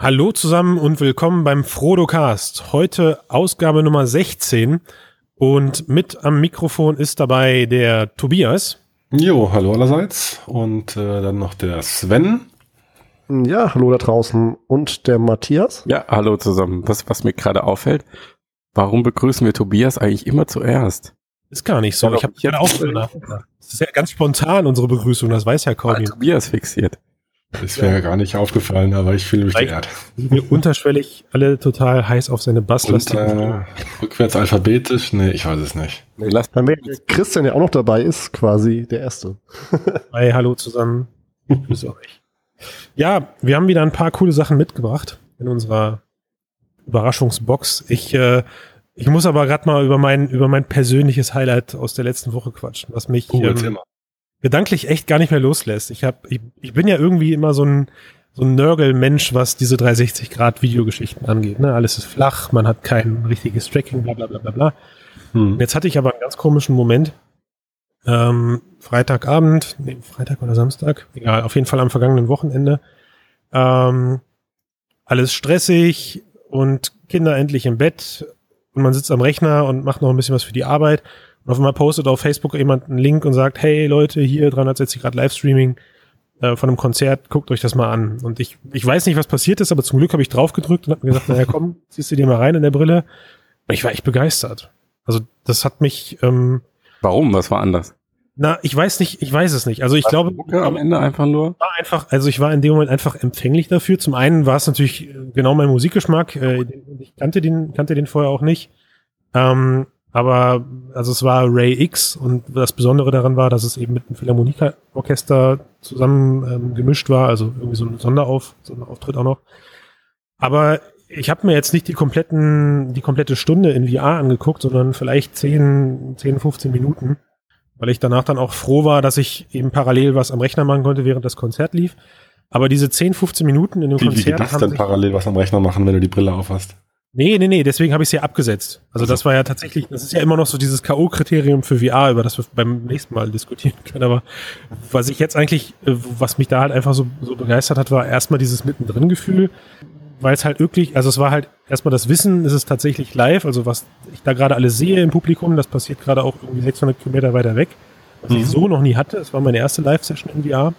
Hallo zusammen und willkommen beim Frodo-Cast. Heute Ausgabe Nummer 16 und mit am Mikrofon ist dabei der Tobias. Jo, hallo allerseits und äh, dann noch der Sven. Ja, hallo da draußen und der Matthias. Ja, hallo zusammen. Was, was mir gerade auffällt, warum begrüßen wir Tobias eigentlich immer zuerst? Ist gar nicht so. Ja, ich habe ja auch Das ist ja ganz spontan unsere Begrüßung, das weiß ja kaum jemand. Tobias fixiert. Das wäre ja. gar nicht aufgefallen, aber ich fühle mich geehrt. Sind wir unterschwellig alle total heiß auf seine Basslast? Äh, rückwärts alphabetisch? Nee, ich weiß es nicht. Nee, lass Dann wäre Christian ja auch noch dabei ist, quasi der Erste. Hi, hallo zusammen. Grüß euch. Ja, wir haben wieder ein paar coole Sachen mitgebracht in unserer Überraschungsbox. Ich, äh, ich muss aber gerade mal über mein, über mein persönliches Highlight aus der letzten Woche quatschen, was mich oh, ähm, gedanklich echt gar nicht mehr loslässt. Ich hab, ich, ich bin ja irgendwie immer so ein, so ein Nörgel-Mensch, was diese 360-Grad-Videogeschichten angeht. Ne? Alles ist flach, man hat kein richtiges Tracking, bla bla bla bla bla. Hm. Jetzt hatte ich aber einen ganz komischen Moment. Ähm, Freitagabend, nee, Freitag oder Samstag, egal, auf jeden Fall am vergangenen Wochenende. Ähm, alles stressig und Kinder endlich im Bett und man sitzt am Rechner und macht noch ein bisschen was für die Arbeit und auf einmal postet auf Facebook jemand einen Link und sagt, hey Leute, hier 360 Grad Livestreaming äh, von einem Konzert, guckt euch das mal an. Und ich, ich weiß nicht, was passiert ist, aber zum Glück habe ich drauf gedrückt und habe mir gesagt, naja komm, ziehst du dir mal rein in der Brille. Und ich war echt begeistert. Also das hat mich. Ähm, Warum? Was war anders? Na, ich weiß nicht, ich weiß es nicht. Also ich war glaube. am Ende einfach nur. War einfach, also ich war in dem Moment einfach empfänglich dafür. Zum einen war es natürlich genau mein Musikgeschmack. Äh, ich kannte den, kannte den vorher auch nicht. Ähm, aber also es war Ray X und das Besondere daran war, dass es eben mit einem Philharmonieorchester zusammen ähm, gemischt war, also irgendwie so ein Sonderauf, so ein Auftritt auch noch. Aber ich habe mir jetzt nicht die kompletten, die komplette Stunde in VR angeguckt, sondern vielleicht 10, 10, 15 Minuten, weil ich danach dann auch froh war, dass ich eben parallel was am Rechner machen konnte, während das Konzert lief. Aber diese 10, 15 Minuten in dem wie, Konzert. Wie geht das denn parallel was am Rechner machen, wenn du die Brille aufhast? Nee, nee, nee, deswegen habe ich es ja abgesetzt. Also das war ja tatsächlich, das ist ja immer noch so dieses K.O.-Kriterium für VR, über das wir beim nächsten Mal diskutieren können. Aber was ich jetzt eigentlich, äh, was mich da halt einfach so, so begeistert hat, war erstmal dieses Mittendrin-Gefühl, weil es halt wirklich, also es war halt erstmal das Wissen, ist es tatsächlich live, also was ich da gerade alles sehe im Publikum, das passiert gerade auch irgendwie 600 Kilometer weiter weg, was mhm. ich so noch nie hatte. Es war meine erste Live-Session in VR.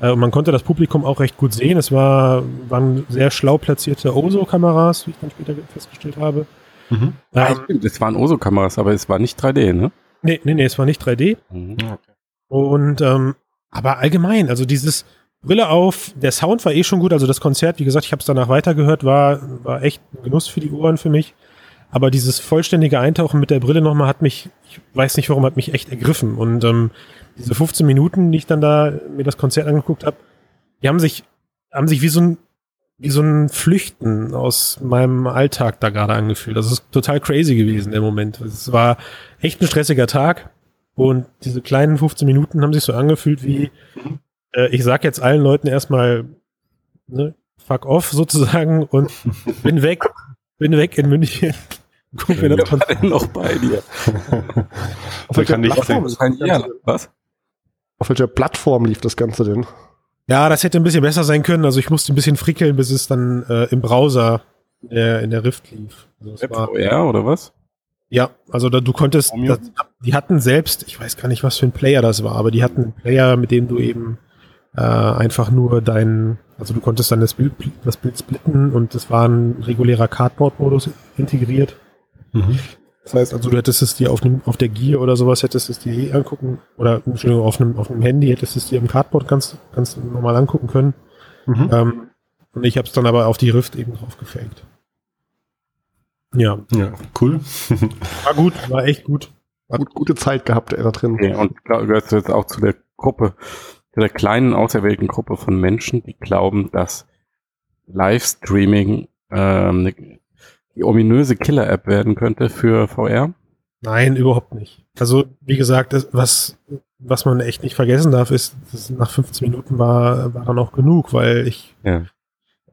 Äh, und man konnte das Publikum auch recht gut sehen. Es war, waren sehr schlau platzierte OSO-Kameras, wie ich dann später festgestellt habe. Mhm. Ähm, das waren OSO-Kameras, aber es war nicht 3D, ne? Nee, nee, nee, es war nicht 3D. Mhm. Und ähm, aber allgemein, also dieses Brille auf, der Sound war eh schon gut, also das Konzert, wie gesagt, ich habe es danach weitergehört, war, war echt ein Genuss für die Ohren für mich. Aber dieses vollständige Eintauchen mit der Brille nochmal hat mich, ich weiß nicht warum, hat mich echt ergriffen. Und ähm, diese 15 Minuten, die ich dann da mir das Konzert angeguckt habe, die haben sich, haben sich wie so ein, wie so ein Flüchten aus meinem Alltag da gerade angefühlt. Das ist total crazy gewesen, der Moment. Es war echt ein stressiger Tag. Und diese kleinen 15 Minuten haben sich so angefühlt wie, äh, ich sag jetzt allen Leuten erstmal, ne, fuck off sozusagen und bin weg, bin weg in München. Guck mir das denn noch bei dir. Auf welcher Plattform ist Was? Auf welcher Plattform lief das Ganze denn? Ja, das hätte ein bisschen besser sein können. Also ich musste ein bisschen frickeln, bis es dann äh, im Browser äh, in der Rift lief. Also VR oder was? Ja, also da, du konntest, das, die hatten selbst, ich weiß gar nicht, was für ein Player das war, aber die hatten einen Player, mit dem du eben äh, einfach nur dein, also du konntest dann das Bild, das Bild splitten und es war ein regulärer Cardboard-Modus integriert. Mhm. Das heißt also, du hättest es dir auf, einem, auf der Gear oder sowas, hättest es dir eh angucken, oder Entschuldigung, auf einem, auf einem Handy hättest es dir im Cardboard ganz, ganz normal angucken können. Mhm. Ähm, und ich habe es dann aber auf die Rift eben drauf gefaked. Ja. Ja, cool. war gut, war echt gut. Hat gut, gute Zeit gehabt, er da drin. Ja, und gehört jetzt auch zu der Gruppe, zu der kleinen auserwählten Gruppe von Menschen, die glauben, dass Livestreaming ähm, eine die ominöse Killer-App werden könnte für VR? Nein, überhaupt nicht. Also, wie gesagt, was, was man echt nicht vergessen darf, ist, dass nach 15 Minuten war, war dann auch genug, weil ich ja.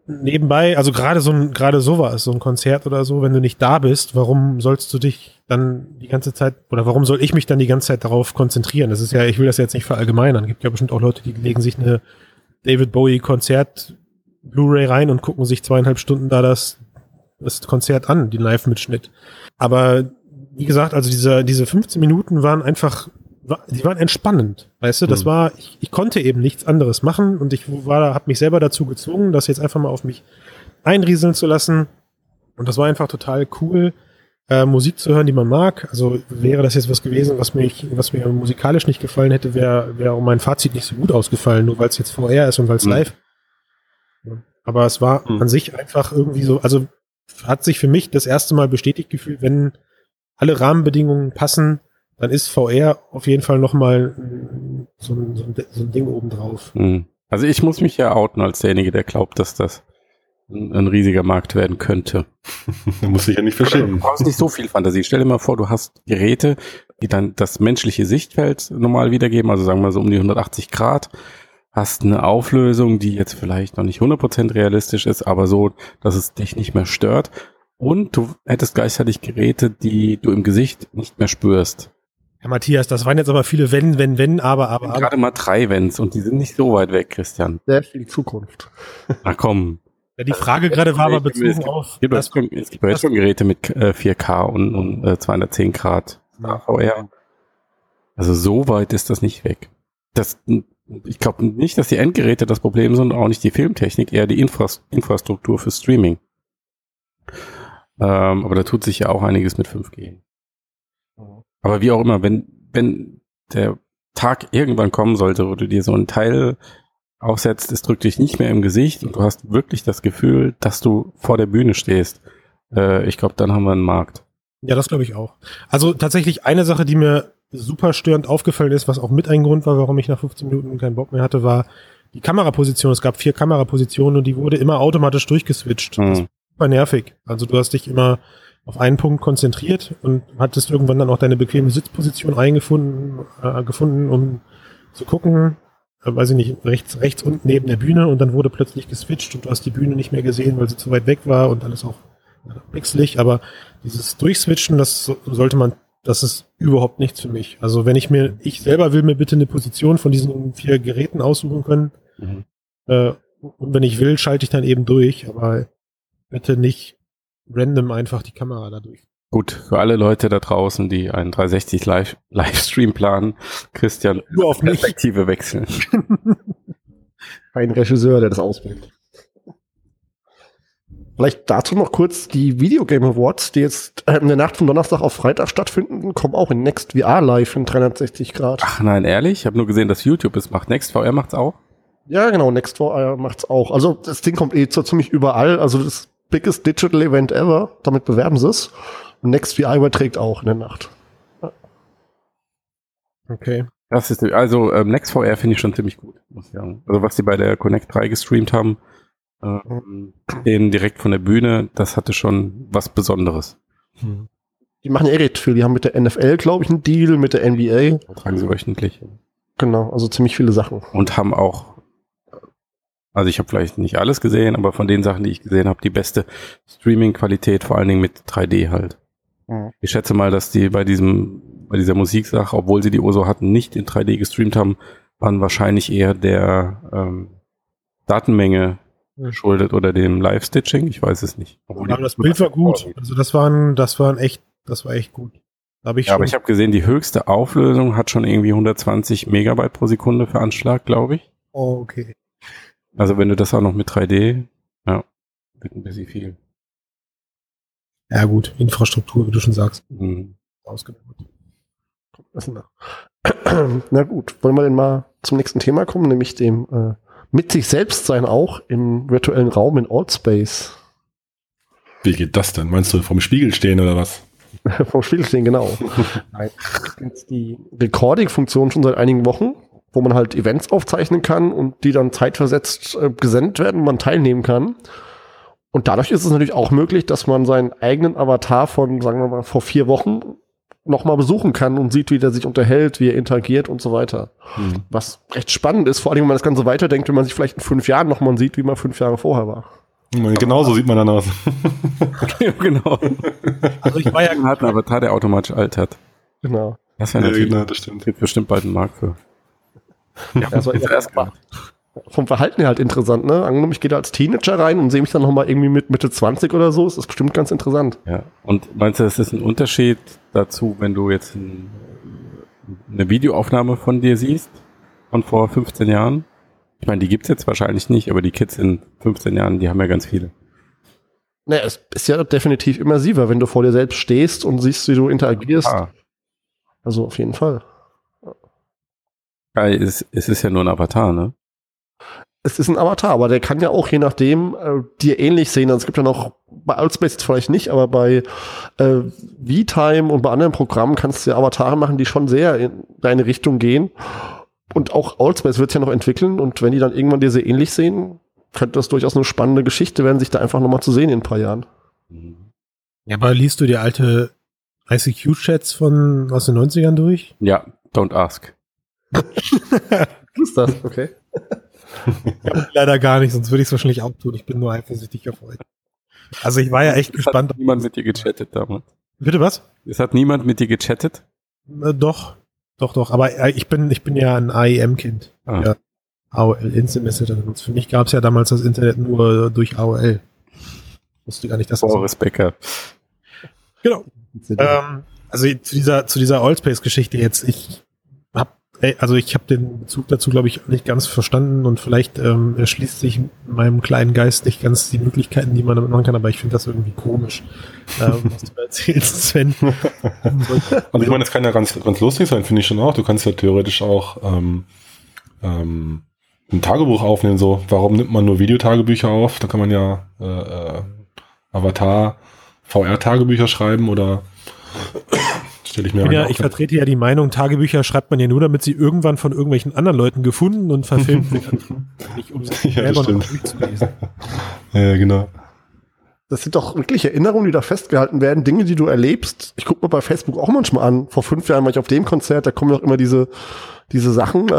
nebenbei, also gerade so ein, gerade sowas, so ein Konzert oder so, wenn du nicht da bist, warum sollst du dich dann die ganze Zeit, oder warum soll ich mich dann die ganze Zeit darauf konzentrieren? Das ist ja, ich will das jetzt nicht verallgemeinern. Es gibt ja bestimmt auch Leute, die legen sich eine David Bowie Konzert Blu-ray rein und gucken sich zweieinhalb Stunden da das, das Konzert an, die Live-Mitschnitt. Aber wie gesagt, also diese, diese 15 Minuten waren einfach, die waren entspannend. Weißt du, das mhm. war, ich, ich konnte eben nichts anderes machen und ich war, habe mich selber dazu gezwungen, das jetzt einfach mal auf mich einrieseln zu lassen. Und das war einfach total cool, äh, Musik zu hören, die man mag. Also wäre das jetzt was gewesen, was mir, was mir musikalisch nicht gefallen hätte, wäre wäre mein Fazit nicht so gut ausgefallen, nur weil es jetzt VR ist und weil es mhm. live. Aber es war mhm. an sich einfach irgendwie so, also hat sich für mich das erste Mal bestätigt gefühlt, wenn alle Rahmenbedingungen passen, dann ist VR auf jeden Fall nochmal so, ein, so, ein, so ein Ding obendrauf. Mhm. Also ich muss mich ja outen als derjenige, der glaubt, dass das ein, ein riesiger Markt werden könnte. da muss ich ja nicht verstehen. Du brauchst nicht so viel Fantasie. Stell dir mal vor, du hast Geräte, die dann das menschliche Sichtfeld normal wiedergeben, also sagen wir so um die 180 Grad, hast eine Auflösung, die jetzt vielleicht noch nicht 100% realistisch ist, aber so, dass es dich nicht mehr stört. Und du hättest gleichzeitig Geräte, die du im Gesicht nicht mehr spürst. Herr Matthias, das waren jetzt aber viele Wenn, Wenn, Wenn, aber, aber, aber. Gerade mal drei Wenns und die sind nicht so weit weg, Christian. Sehr viel Zukunft. Na komm. Ja, die Frage gerade war aber bezogen es auf. Gibt, es gibt, es gibt jetzt schon Geräte mit äh, 4K und, und äh, 210 Grad VR. Also so weit ist das nicht weg. Das, ich glaube nicht, dass die Endgeräte das Problem sind, auch nicht die Filmtechnik, eher die Infras Infrastruktur für Streaming. Ähm, aber da tut sich ja auch einiges mit 5G. Aber wie auch immer, wenn, wenn der Tag irgendwann kommen sollte, wo du dir so ein Teil aufsetzt, es drückt dich nicht mehr im Gesicht und du hast wirklich das Gefühl, dass du vor der Bühne stehst. Äh, ich glaube, dann haben wir einen Markt. Ja, das glaube ich auch. Also tatsächlich eine Sache, die mir super störend aufgefallen ist, was auch mit ein Grund war, warum ich nach 15 Minuten keinen Bock mehr hatte, war die Kameraposition. Es gab vier Kamerapositionen und die wurde immer automatisch durchgeswitcht. Mhm. Das war super nervig. Also du hast dich immer auf einen Punkt konzentriert und hattest irgendwann dann auch deine bequeme Sitzposition eingefunden, äh, gefunden, um zu gucken, äh, weiß ich nicht, rechts, rechts unten neben der Bühne und dann wurde plötzlich geswitcht und du hast die Bühne nicht mehr gesehen, weil sie zu weit weg war und alles auch pixelig, aber dieses Durchswitchen, das sollte man, das ist überhaupt nichts für mich. Also wenn ich mir, ich selber will mir bitte eine Position von diesen vier Geräten aussuchen können. Mhm. Äh, und wenn ich will, schalte ich dann eben durch, aber bitte nicht random einfach die Kamera dadurch. Gut, für alle Leute da draußen, die einen 360 Live Livestream planen, Christian, Nur auf Perspektive wechseln. Ein Regisseur, der das ausbildet. Vielleicht dazu noch kurz die Videogame Awards, die jetzt äh, in der Nacht von Donnerstag auf Freitag stattfinden, kommen auch in Next VR live in 360 Grad. Ach nein, ehrlich? Ich habe nur gesehen, dass YouTube es macht. Next VR macht's auch? Ja, genau, Next VR macht's auch. Also das Ding kommt eh so ziemlich überall. Also das biggest digital event ever. Damit bewerben sie es. Und NextVI überträgt auch in der Nacht. Ja. Okay. Das ist, also ähm, NextVR finde ich schon ziemlich gut, muss ich sagen. Also was sie bei der Connect 3 gestreamt haben, ähm, den direkt von der Bühne, das hatte schon was Besonderes. Hm. Die machen ja eh recht viel. Die haben mit der NFL, glaube ich, einen Deal, mit der NBA. Tragen sie wöchentlich. Genau, also ziemlich viele Sachen. Und haben auch, also ich habe vielleicht nicht alles gesehen, aber von den Sachen, die ich gesehen habe, die beste Streaming-Qualität, vor allen Dingen mit 3D halt. Mhm. Ich schätze mal, dass die bei diesem, bei dieser Musiksache, obwohl sie die Oso hatten, nicht in 3D gestreamt haben, waren wahrscheinlich eher der ähm, Datenmenge geschuldet oder dem Live-Stitching. Ich weiß es nicht. aber das Bild war gut. Also das waren, das waren echt, das war echt gut. Hab ich ja, aber ich habe gesehen, die höchste Auflösung hat schon irgendwie 120 Megabyte pro Sekunde für Anschlag, glaube ich. Oh, okay. Also wenn du das auch noch mit 3D, ja, wird ein bisschen viel. Ja gut, Infrastruktur, wie du schon sagst. Mhm. Ausgebaut. Na gut, wollen wir denn mal zum nächsten Thema kommen, nämlich dem äh, mit sich selbst sein auch im virtuellen Raum in Altspace. Wie geht das denn? Meinst du vom Spiegel stehen oder was? vom Spiegel stehen, genau. Nein, die Recording-Funktion schon seit einigen Wochen, wo man halt Events aufzeichnen kann und die dann zeitversetzt äh, gesendet werden man teilnehmen kann. Und dadurch ist es natürlich auch möglich, dass man seinen eigenen Avatar von, sagen wir mal, vor vier Wochen nochmal besuchen kann und sieht, wie der sich unterhält, wie er interagiert und so weiter. Mhm. Was recht spannend ist, vor allem, wenn man das Ganze weiterdenkt, wenn man sich vielleicht in fünf Jahren nochmal sieht, wie man fünf Jahre vorher war. Genauso sieht man dann aus. genau. Also ich war ja gerade ein Avatar, der automatisch altert. Genau. Das wäre natürlich ja, genau, das stimmt. Gibt bestimmt bald einen Markt für. Ja, also ich erst gemacht. Vom Verhalten her halt interessant, ne? Angenommen, ich gehe da als Teenager rein und sehe mich dann nochmal irgendwie mit Mitte 20 oder so, ist das bestimmt ganz interessant. Ja. Und meinst du, es ist ein Unterschied dazu, wenn du jetzt ein, eine Videoaufnahme von dir siehst, von vor 15 Jahren? Ich meine, die gibt's jetzt wahrscheinlich nicht, aber die Kids in 15 Jahren, die haben ja ganz viele. Naja, es ist ja definitiv immersiver, wenn du vor dir selbst stehst und siehst, wie du interagierst. Ah, Also auf jeden Fall. ja, es, es ist ja nur ein Avatar, ne? Es ist ein Avatar, aber der kann ja auch je nachdem äh, dir ähnlich sehen. Also es gibt ja noch, bei Outspace jetzt vielleicht nicht, aber bei äh, V-Time und bei anderen Programmen kannst du ja Avatare machen, die schon sehr in deine Richtung gehen. Und auch Outspace wird ja noch entwickeln und wenn die dann irgendwann dir sehr ähnlich sehen, könnte das durchaus eine spannende Geschichte werden, sich da einfach nochmal zu sehen in ein paar Jahren. Ja, aber liest du die alte ICQ-Chats von aus den 90ern durch? Ja, don't ask. ist das? Okay. Leider gar nicht, sonst würde ich es wahrscheinlich auch tun. Ich bin nur eifersüchtig auf euch. Also ich war ja echt Es gespannt. hat niemand mit dir gechattet damals. Bitte was? Es hat niemand mit dir gechattet? Äh, doch, doch, doch. Aber äh, ich bin, ich bin ja ein AIM-Kind. Ah. Ja. AOL Instant Messenger. Für mich gab es ja damals das Internet nur durch AOL. Wusste gar nicht, dass das Boris Becker. Genau. Ähm, also zu dieser zu dieser Allspace-Geschichte jetzt. Ich also ich habe den Bezug dazu, glaube ich, nicht ganz verstanden und vielleicht ähm, erschließt sich meinem kleinen Geist nicht ganz die Möglichkeiten, die man damit machen kann. Aber ich finde das irgendwie komisch, ähm, was du erzählst, Sven. Also ich meine, das kann ja ganz, ganz lustig sein, finde ich schon auch. Du kannst ja theoretisch auch ähm, ähm, ein Tagebuch aufnehmen. So, warum nimmt man nur Videotagebücher auf? Da kann man ja äh, äh, Avatar VR-Tagebücher schreiben oder stelle ich mir Ja, auch ich vertrete ja die Meinung, Tagebücher schreibt man ja nur, damit sie irgendwann von irgendwelchen anderen Leuten gefunden und verfilmt werden. Nicht um sie Ja, das selber noch stimmt. durchzulesen. Ja, genau. Das sind doch wirklich Erinnerungen, die da festgehalten werden, Dinge, die du erlebst. Ich gucke mir bei Facebook auch manchmal an. Vor fünf Jahren war ich auf dem Konzert, da kommen doch immer diese, diese Sachen. Äh,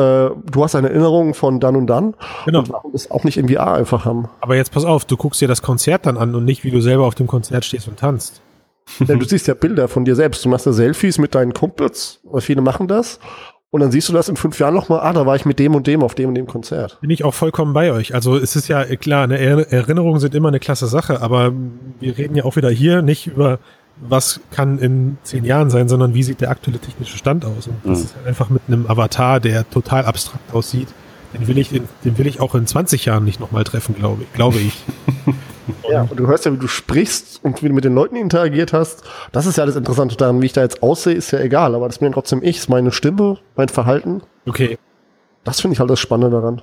du hast eine Erinnerung von dann und dann. Genau. Und warum das auch nicht in VR einfach haben? Aber jetzt pass auf, du guckst dir das Konzert dann an und nicht, wie du selber auf dem Konzert stehst und tanzt. Denn du siehst ja Bilder von dir selbst. Du machst ja Selfies mit deinen Kumpels, weil viele machen das. Und dann siehst du das in fünf Jahren nochmal, ah, da war ich mit dem und dem auf dem und dem Konzert. Bin ich auch vollkommen bei euch. Also es ist ja äh, klar, Er- Erinnerungen sind immer eine klasse Sache, aber wir reden ja auch wieder hier nicht über was kann in zehn Jahren sein, sondern wie sieht der aktuelle technische Stand aus. Und das Mhm. ist halt einfach mit einem Avatar, der total abstrakt aussieht. Den will ich, in, den will ich auch in 20 Jahren nicht nochmal treffen, glaube ich. Glaube ich. Ja, und du hörst ja, wie du sprichst und wie du mit den Leuten interagiert hast. Das ist ja das Interessante daran, wie ich da jetzt aussehe, ist ja egal. Aber das bin ja trotzdem ich, ist meine Stimme, mein Verhalten. Okay. Das finde ich halt das Spannende daran.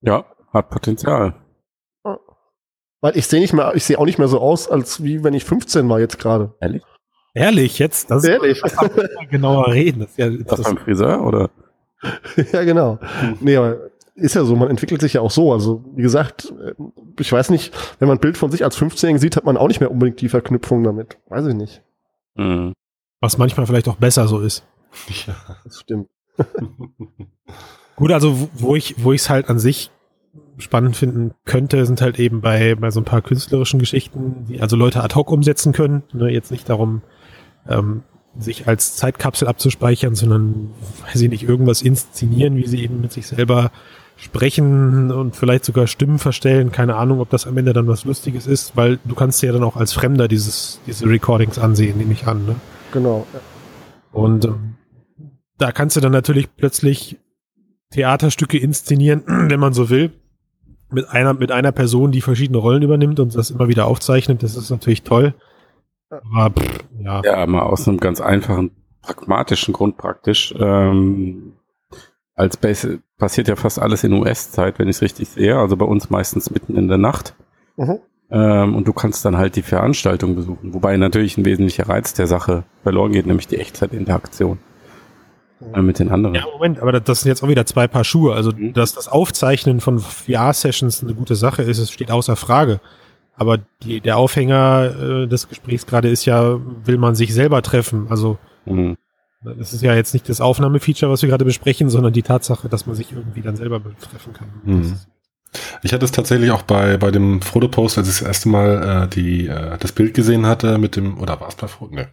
Ja, hat Potenzial. Weil ich sehe nicht mehr, ich sehe auch nicht mehr so aus, als wie wenn ich 15 war jetzt gerade. Ehrlich? Ehrlich, jetzt? Das Ehrlich? Das mal genauer reden. Das ist ja, Das das, beim Friseur oder? ja, genau. Nee, aber ist ja so, man entwickelt sich ja auch so. Also, wie gesagt, ich weiß nicht, wenn man ein Bild von sich als 15-Jährigen sieht, hat man auch nicht mehr unbedingt die Verknüpfung damit. Weiß ich nicht. Mhm. was manchmal vielleicht auch besser so ist. Das stimmt. Gut, also wo- wo ich, wo ich es halt an sich spannend finden könnte, sind halt eben bei, bei so ein paar künstlerischen Geschichten, die also Leute ad hoc umsetzen können. Ne, jetzt nicht darum, ähm, sich als Zeitkapsel abzuspeichern, sondern, weiß ich nicht, irgendwas inszenieren, wie sie eben mit sich selber sprechen und vielleicht sogar Stimmen verstellen. Keine Ahnung, ob das am Ende dann was Lustiges ist, weil du kannst ja dann auch als Fremder dieses, diese Recordings ansehen, nehme ich an. Ne? Genau. Und ähm, da kannst du dann natürlich plötzlich Theaterstücke inszenieren, wenn man so will, mit einer, mit einer Person, die verschiedene Rollen übernimmt und das immer wieder aufzeichnet. Das ist natürlich toll. Aber pff, ja. Ja, mal aus einem ganz einfachen, pragmatischen Grund praktisch. Ähm, als Base passiert ja fast alles in US-Zeit, wenn ich es richtig sehe. Also bei uns meistens mitten in der Nacht. Mhm. Ähm, und du kannst dann halt die Veranstaltung besuchen. Wobei natürlich ein wesentlicher Reiz der Sache verloren geht, nämlich die Echtzeitinteraktion äh, mit den anderen. Ja, Moment, aber das sind jetzt auch wieder zwei Paar Schuhe. Also, Mhm. dass das Aufzeichnen von VR-Sessions eine gute Sache ist, es steht außer Frage. Aber die, der Aufhänger äh, des Gesprächs gerade ist ja, will man sich selber treffen. Also, Mhm. Das ist ja jetzt nicht das Aufnahmefeature, was wir gerade besprechen, sondern die Tatsache, dass man sich irgendwie dann selber treffen kann. Mhm. Ich hatte es tatsächlich auch bei, bei dem Frodo-Post, als ich das erste Mal äh, die, äh, das Bild gesehen hatte mit dem, oder war es bei Frodo? Ne.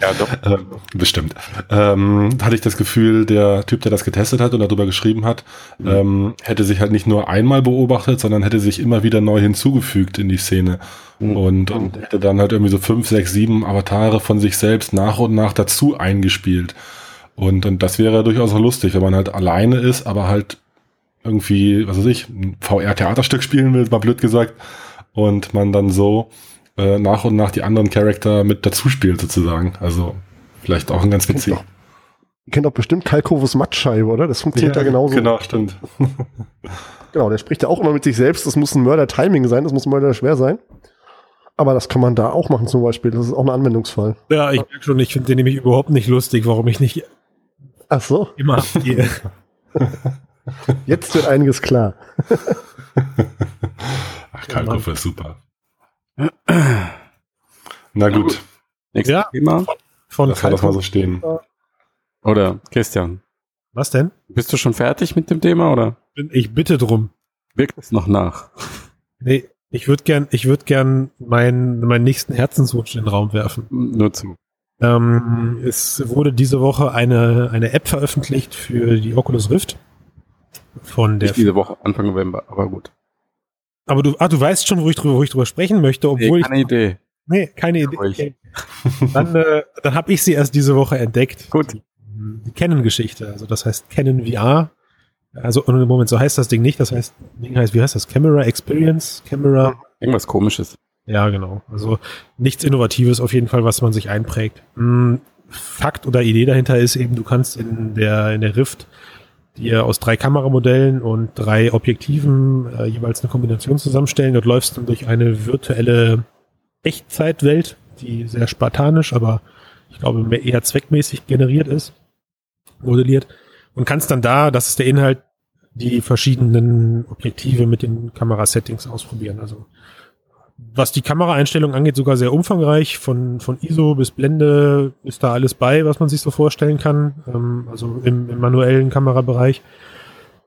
Ja, doch. ähm, bestimmt. Ähm, hatte ich das Gefühl, der Typ, der das getestet hat und darüber geschrieben hat, Mhm. ähm, hätte sich halt nicht nur einmal beobachtet, sondern hätte sich immer wieder neu hinzugefügt in die Szene. Mhm. Und, und hätte dann halt irgendwie so fünf, sechs, sieben Avatare von sich selbst nach und nach dazu eingespielt. Und, und das wäre durchaus auch lustig, wenn man halt alleine ist, aber halt irgendwie, was weiß ich, ein VR-Theaterstück spielen will, mal blöd gesagt, und man dann so äh, nach und nach die anderen Charakter mit dazu spielt sozusagen. Also vielleicht auch ein ganz witzig. Ihr kennt doch bestimmt Kalkovus Mattscheibe, oder? Das funktioniert ja, genauso. Genau, stimmt. Genau, der spricht ja auch immer mit sich selbst. Das muss ein Mörder-Timing sein, das muss Mörder schwer sein. Aber das kann man da auch machen zum Beispiel. Das ist auch ein Anwendungsfall. Ja, ich merke schon, ich finde den nämlich überhaupt nicht lustig, warum ich nicht Ach so, immer jetzt wird einiges klar. Ach, Kalkofe ist super. Na gut, Nächstes Ja. Thema. von lass mal das mal so stehen. Oder Christian, Was denn? bist du schon fertig mit dem Thema oder Ich bitte drum. wirkt es noch nach? Nee, ich würde gern, ich würde gern meinen, meinen nächsten Herzenswunsch in den Raum werfen. Nur zu. Ähm, es wurde diese Woche eine, eine App veröffentlicht für die Oculus Rift. Von der. Nicht diese Woche, Anfang November, aber gut. Aber du, ah, du weißt schon, wo ich drüber, wo ich drüber sprechen möchte, obwohl Nee, keine ich. Idee. Nee, keine. Idee. Dann, äh, dann habe ich sie erst diese Woche entdeckt. Gut. Die Canon-Geschichte. Also das heißt Canon VR. Also im Moment, so heißt das Ding nicht. Das heißt, Ding heißt, wie heißt das? Camera Experience? Camera. Irgendwas komisches. Ja, genau. Also nichts Innovatives auf jeden Fall, was man sich einprägt. Hm, Fakt oder Idee dahinter ist eben, du kannst in der, in der Rift dir aus drei Kameramodellen und drei Objektiven äh, jeweils eine Kombination zusammenstellen. Dort läufst du durch eine virtuelle Echtzeitwelt, die sehr spartanisch, aber ich glaube eher zweckmäßig generiert ist, modelliert und kannst dann da, das ist der Inhalt, die verschiedenen Objektive mit den Kamerasettings ausprobieren. Also was die Kameraeinstellung angeht, sogar sehr umfangreich. Von, von ISO bis Blende ist da alles bei, was man sich so vorstellen kann. Ähm, also im, im manuellen Kamerabereich.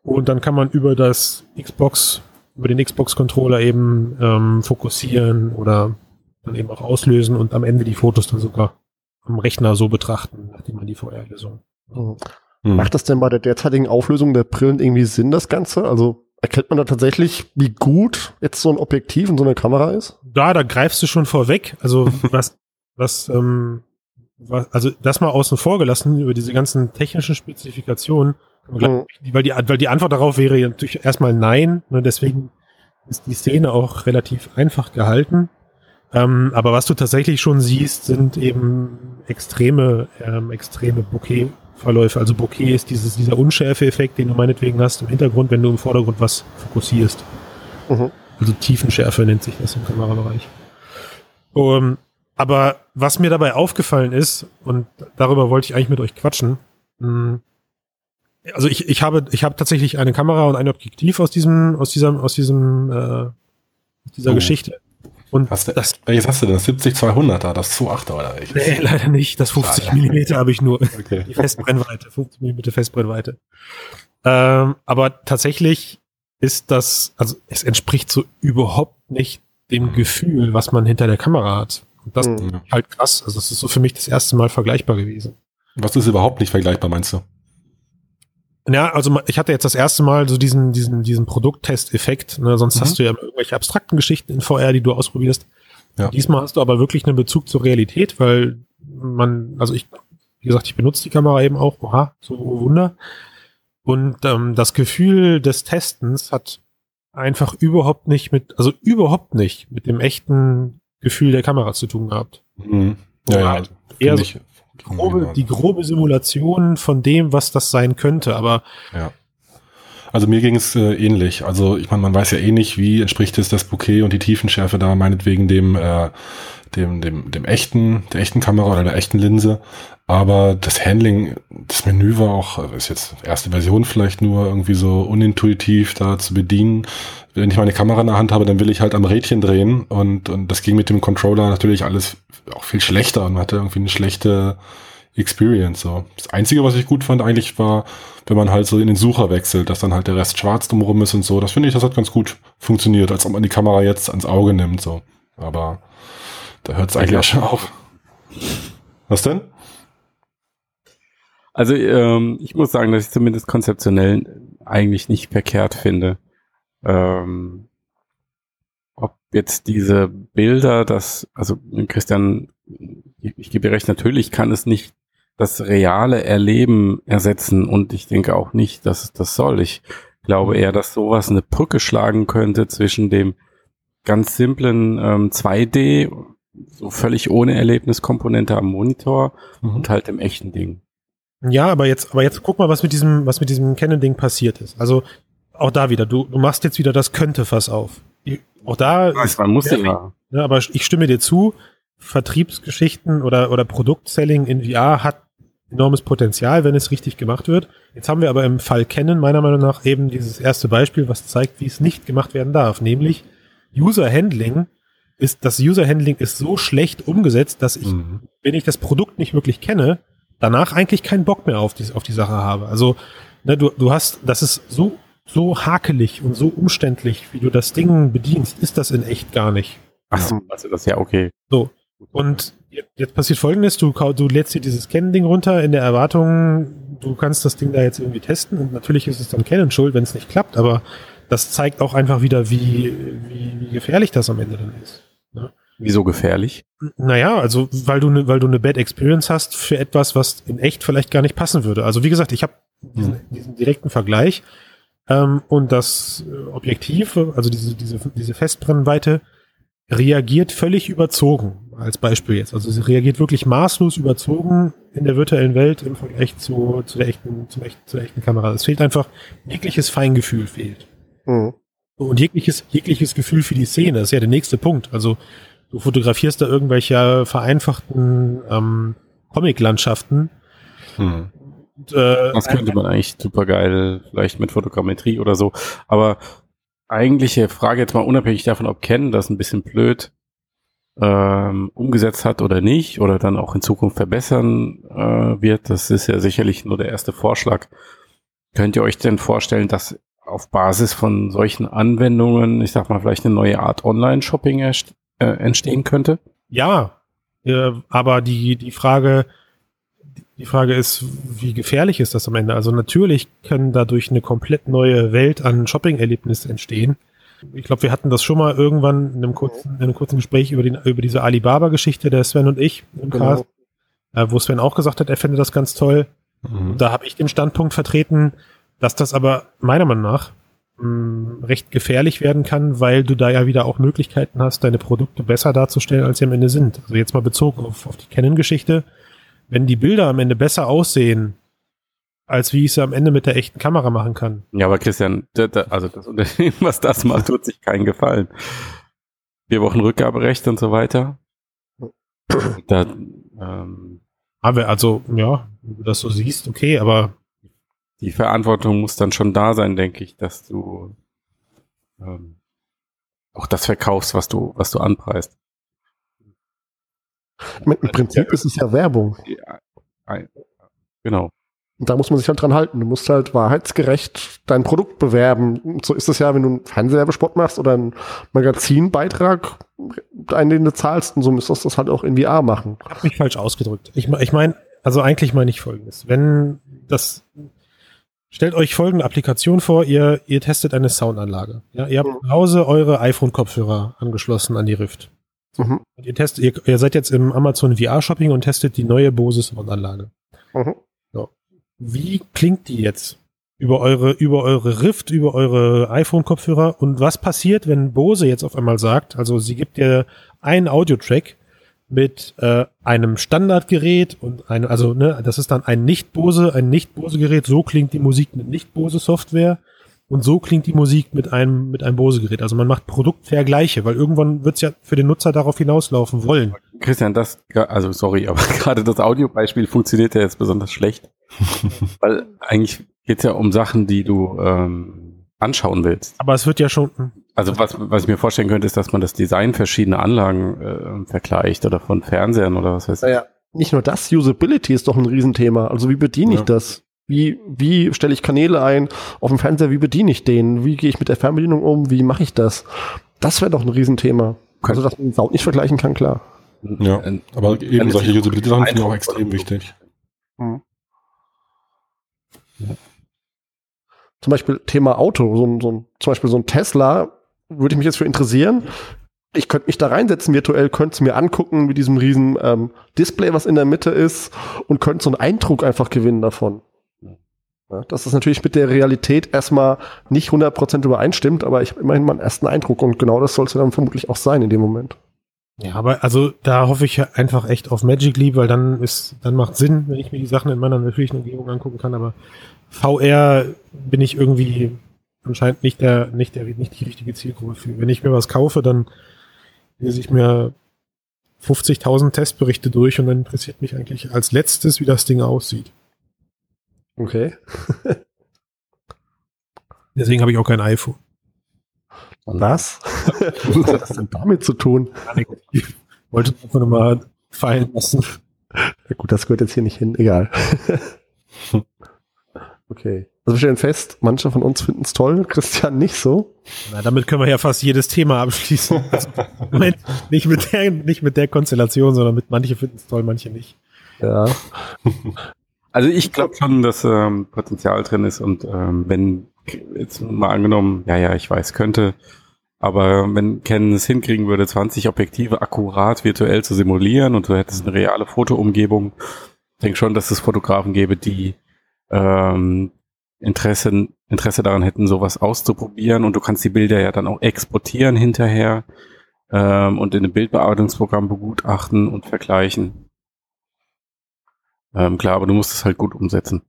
Und dann kann man über das Xbox, über den Xbox-Controller eben ähm, fokussieren oder dann eben auch auslösen und am Ende die Fotos dann sogar am Rechner so betrachten, nachdem man die VR-Lösung. Mhm. Hm. Macht das denn bei der derzeitigen Auflösung der Brillen irgendwie Sinn, das Ganze? Also erkennt man da tatsächlich, wie gut jetzt so ein Objektiv in so einer Kamera ist? Da, da greifst du schon vorweg. Also was, was, ähm, was, also das mal außen vor gelassen über diese ganzen technischen Spezifikationen, gleich- weil die, weil die Antwort darauf wäre ja natürlich erstmal nein. Ne, deswegen ist die Szene auch relativ einfach gehalten. Ähm, aber was du tatsächlich schon siehst, sind eben extreme, ähm, extreme Bokeh-Verläufe. Also Bokeh ist dieses, dieser Unschärfe-Effekt, den du meinetwegen hast im Hintergrund, wenn du im Vordergrund was fokussierst. Mhm. Also Tiefenschärfe nennt sich das im Kamerabereich. Um, aber was mir dabei aufgefallen ist, und darüber wollte ich eigentlich mit euch quatschen, mh, also ich, ich habe, ich habe tatsächlich eine Kamera und ein Objektiv aus diesem, aus diesem, aus diesem, äh, dieser Oh. Geschichte. Und Hast du, das, welches hast du denn? Das 70-200er, das 2.8er oder welches? nee, leider nicht. Das 50 Schade. Millimeter habe ich nur. Okay. Die Festbrennweite, 50 mm Festbrennweite. Ähm, aber tatsächlich ist das, also es entspricht so überhaupt nicht dem Gefühl, was man hinter der Kamera hat. Und das Mhm. ist halt krass. Also das ist so für mich das erste Mal vergleichbar gewesen. Was ist überhaupt nicht vergleichbar, meinst du? Ja, also ich hatte jetzt das erste Mal so diesen, diesen, diesen Produkttest-Effekt. Ne? Sonst Mhm. hast du ja irgendwelche abstrakten Geschichten in VR, die du ausprobierst. Ja. Diesmal hast du aber wirklich einen Bezug zur Realität, weil man, also ich, wie gesagt, ich benutze die Kamera eben auch. Oha, so Wunder. Und ähm, das Gefühl des Testens hat einfach überhaupt nicht mit, also überhaupt nicht mit dem echten Gefühl der Kamera zu tun gehabt. Mhm. Ja, ja. Eher Finde so Grobe, die grobe Simulation von dem, was das sein könnte, aber Ja. Also mir ging es äh, ähnlich. Also ich meine, man weiß ja eh nicht, wie entspricht es das Bouquet und die Tiefenschärfe da meinetwegen dem, äh, dem, dem, dem echten, der echten Kamera oder der echten Linse. Aber das Handling, das Menü war auch, ist jetzt erste Version vielleicht nur irgendwie so unintuitiv da zu bedienen. Wenn ich meine Kamera in der Hand habe, dann will ich halt am Rädchen drehen und, und das ging mit dem Controller natürlich alles auch viel schlechter und man hatte irgendwie eine schlechte, Experience. So. Das Einzige, was ich gut fand, eigentlich war, wenn man halt so in den Sucher wechselt, dass dann halt der Rest schwarz drumherum ist und so. Das finde ich, das hat ganz gut funktioniert, als ob man die Kamera jetzt ans Auge nimmt. So. Aber da hört es eigentlich auch schon auf. Was denn? Also ähm, ich muss sagen, dass ich zumindest konzeptionell eigentlich nicht verkehrt finde. Ähm, ob jetzt diese Bilder, das, also Christian, ich, ich gebe dir recht, natürlich kann es nicht das reale Erleben ersetzen und ich denke auch nicht, dass es das soll. Ich glaube eher, dass sowas eine Brücke schlagen könnte zwischen dem ganz simplen ähm, 2D, so völlig ohne Erlebniskomponente am Monitor mhm. und halt dem echten Ding. Ja, aber jetzt, aber jetzt guck mal, was mit diesem, was mit diesem Canon-Ding passiert ist. Also auch da wieder, du, du machst jetzt wieder das könnte Fass auf. Auch da. Weiß, man muss ja, ja. ja. Aber ich stimme dir zu, Vertriebsgeschichten oder, oder Produktselling in VR hat enormes Potenzial, wenn es richtig gemacht wird. Jetzt haben wir aber im Fall Canon meiner Meinung nach eben dieses erste Beispiel, was zeigt, wie es nicht gemacht werden darf, nämlich User Handling ist, das User Handling ist so schlecht umgesetzt, dass ich, mhm. wenn ich das Produkt nicht wirklich kenne, danach eigentlich keinen Bock mehr auf die, auf die Sache habe. Also, ne, du, du hast, das ist so, so hakelig und so umständlich, wie du das Ding bedienst, ist das in echt gar nicht. Ach so, also das ist ja okay. So. Und jetzt passiert folgendes, du, du lädst dir dieses Canon-Ding runter in der Erwartung, du kannst das Ding da jetzt irgendwie testen und natürlich ist es dann Canon schuld, wenn es nicht klappt, aber das zeigt auch einfach wieder, wie, wie, wie gefährlich das am Ende dann ist. Ne? Wieso gefährlich? Naja, also weil du ne, weil du eine Bad Experience hast für etwas, was in echt vielleicht gar nicht passen würde. Also wie gesagt, ich habe diesen, hm. diesen direkten Vergleich ähm, und das äh, Objektiv, also diese, diese, diese Festbrennweite, reagiert völlig überzogen, als Beispiel jetzt. Also sie reagiert wirklich maßlos überzogen in der virtuellen Welt im Vergleich zu, zu, der, echten, zu, echt, zu der echten Kamera. Es fehlt einfach, jegliches Feingefühl fehlt. Mhm. Und jegliches, jegliches Gefühl für die Szene, das ist ja der nächste Punkt. Also du fotografierst da irgendwelche vereinfachten ähm, Comic-Landschaften. Hm. Und, äh, das könnte man eigentlich super geil, vielleicht mit Fotogrammetrie oder so. Aber eigentliche Frage jetzt mal unabhängig davon, ob Ken das ein bisschen blöd ähm, umgesetzt hat oder nicht, oder dann auch in Zukunft verbessern äh, wird, das ist ja sicherlich nur der erste Vorschlag. Könnt ihr euch denn vorstellen, dass auf Basis von solchen Anwendungen, ich sag mal, vielleicht eine neue Art Online-Shopping äh, entstehen könnte? Ja, äh, aber die, die Frage, die Frage ist, wie gefährlich ist das am Ende? Also natürlich können dadurch eine komplett neue Welt an Shopping-Erlebnis entstehen. Ich glaube, wir hatten das schon mal irgendwann in einem kurzen, in einem kurzen Gespräch über, den, über diese Alibaba-Geschichte, der Sven und ich im genau. Cast, äh, wo Sven auch gesagt hat, er fände das ganz toll. Mhm. Da habe ich den Standpunkt vertreten, dass das aber meiner Meinung nach mh, recht gefährlich werden kann, weil du da ja wieder auch Möglichkeiten hast, deine Produkte besser darzustellen, als sie am Ende sind. Also jetzt mal bezogen auf, auf die Canon-Geschichte. Wenn die Bilder am Ende besser aussehen, als wie ich sie am Ende mit der echten Kamera machen kann. Ja, aber Christian, da, da, also das Unternehmen, was das macht, tut sich keinen Gefallen. Vier Wochen Rückgaberecht und so weiter. Da, ähm, aber also, ja, wenn du das so siehst, okay, aber die Verantwortung muss dann schon da sein, denke ich, dass du ähm, auch das verkaufst, was du, was du anpreist. Im Prinzip ist es ja Werbung. Genau. Und da muss man sich halt dran halten. Du musst halt wahrheitsgerecht dein Produkt bewerben. Und so ist es ja, wenn du einen Fernsehwerbespot machst oder einen Magazinbeitrag, einen, den du zahlst. Und so müsstest du das halt auch in VR machen. Ich habe mich falsch ausgedrückt. Ich, ich meine, also eigentlich meine ich Folgendes. Wenn das Stellt euch folgende Applikation vor, ihr, ihr testet eine Soundanlage. Ja, ihr habt mhm. zu Hause eure iPhone-Kopfhörer angeschlossen an die Rift. Mhm. ihr, testet, ihr, ihr, seid jetzt im Amazon VR-Shopping und testet die neue Bose Soundanlage. Mhm. So. Wie klingt die jetzt? Über eure, über eure Rift, über eure iPhone-Kopfhörer. Und was passiert, wenn Bose jetzt auf einmal sagt, also sie gibt dir einen Audio-Track mit äh, einem Standardgerät und einem, also ne, das ist dann ein Nicht-Bose, ein Nicht-Bose-Gerät. So klingt die Musik mit Nicht-Bose-Software und so klingt die Musik mit einem mit einem Bose-Gerät. Also man macht Produktvergleiche, weil irgendwann wird's ja für den Nutzer darauf hinauslaufen wollen. Christian, das, also sorry, aber gerade das Audiobeispiel funktioniert ja jetzt besonders schlecht, weil eigentlich geht's ja um Sachen, die du ähm, anschauen willst. Aber es wird ja schon. Also was, was ich mir vorstellen könnte, ist, dass man das Design verschiedener Anlagen äh, vergleicht oder von Fernsehern oder was weiß ich. Ja, nicht nur das, Usability ist doch ein Riesenthema. Also wie bediene Ja. ich das? Wie, wie stelle ich Kanäle ein auf dem Fernseher? Wie bediene ich den? Wie gehe ich mit der Fernbedienung um? Wie mache ich das? Das wäre doch ein Riesenthema. Also, dass man Sound nicht vergleichen kann, klar. Ja, Ein- aber eben solche Usability-Sachen finde ich auch extrem wichtig. Zum Beispiel Thema Auto, so ein, so ein, zum Beispiel so ein Tesla, würde ich mich jetzt für interessieren. Ich könnte mich da reinsetzen virtuell, könnte es mir angucken mit diesem riesen ähm, Display, was in der Mitte ist und könnte so einen Eindruck einfach gewinnen davon. Ja, dass es natürlich mit der Realität erstmal nicht 100% übereinstimmt, aber ich habe immerhin mal einen ersten Eindruck und genau das soll es dann vermutlich auch sein in dem Moment. Ja, aber also da hoffe ich einfach echt auf Magic Leap, weil dann ist, dann macht Sinn, wenn ich mir die Sachen in meiner natürlichen Umgebung angucken kann, aber VR bin ich irgendwie anscheinend nicht der, nicht der, nicht die richtige Zielgruppe für. Wenn ich mir was kaufe, dann lese ich mir 50.000 Testberichte durch und dann interessiert mich eigentlich als letztes, wie das Ding aussieht. Okay. Deswegen habe ich auch kein iPhone. Was? Was hat das denn damit zu tun? Ich wollte es einfach nur mal fallen lassen. Ja gut, das gehört jetzt hier nicht hin. Egal. okay. Also wir stellen fest, manche von uns finden es toll, Christian nicht so. Na, damit können wir ja fast jedes Thema abschließen. Also, Moment, nicht mit der, nicht mit der Konstellation, sondern mit manche finden es toll, manche nicht. Ja. Also ich glaube schon, dass ähm, Potenzial drin ist und ähm, wenn jetzt mal angenommen, ja, ja, ich weiß, könnte, aber wenn Canon es hinkriegen würde, 20 Objektive akkurat virtuell zu simulieren und du hättest eine reale Fotoumgebung, ich denke schon, dass es Fotografen gäbe, die ähm, Interesse, Interesse daran hätten, sowas auszuprobieren und du kannst die Bilder ja dann auch exportieren hinterher ähm, und in einem Bildbearbeitungsprogramm begutachten und vergleichen. Ähm, klar, aber du musst es halt gut umsetzen.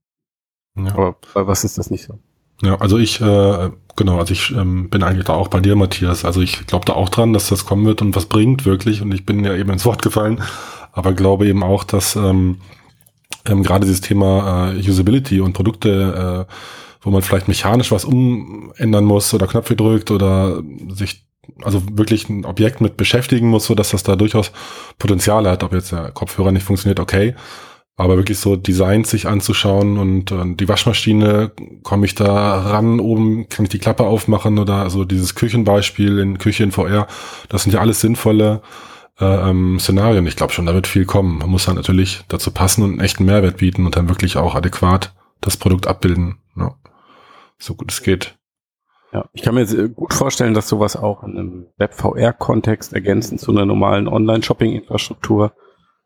Ja. Aber bei was ist das nicht so? Ja, also ich, äh, genau, also ich ähm, bin eigentlich da auch bei dir, Matthias. Also ich glaube da auch dran, dass das kommen wird und was bringt wirklich. Und ich bin ja eben ins Wort gefallen, aber glaube eben auch, dass ähm, ähm, gerade dieses Thema äh, Usability und Produkte, äh, wo man vielleicht mechanisch was umändern muss oder Knöpfe drückt oder sich also wirklich ein Objekt mit beschäftigen muss, so dass das da durchaus Potenzial hat. Ob jetzt der Kopfhörer nicht funktioniert, okay. Aber wirklich so Designs sich anzuschauen und, und die Waschmaschine, komme ich da ran, oben kann ich die Klappe aufmachen oder also dieses Küchenbeispiel in Küche in VR, das sind ja alles sinnvolle äh, ähm, Szenarien. Ich glaube schon, da wird viel kommen. Man muss dann natürlich dazu passen und einen echten Mehrwert bieten und dann wirklich auch adäquat das Produkt abbilden. Ja. So gut es geht. Ja, ich kann mir äh, gut vorstellen, dass sowas auch in einem Web-VR-Kontext ergänzend zu einer normalen Online-Shopping-Infrastruktur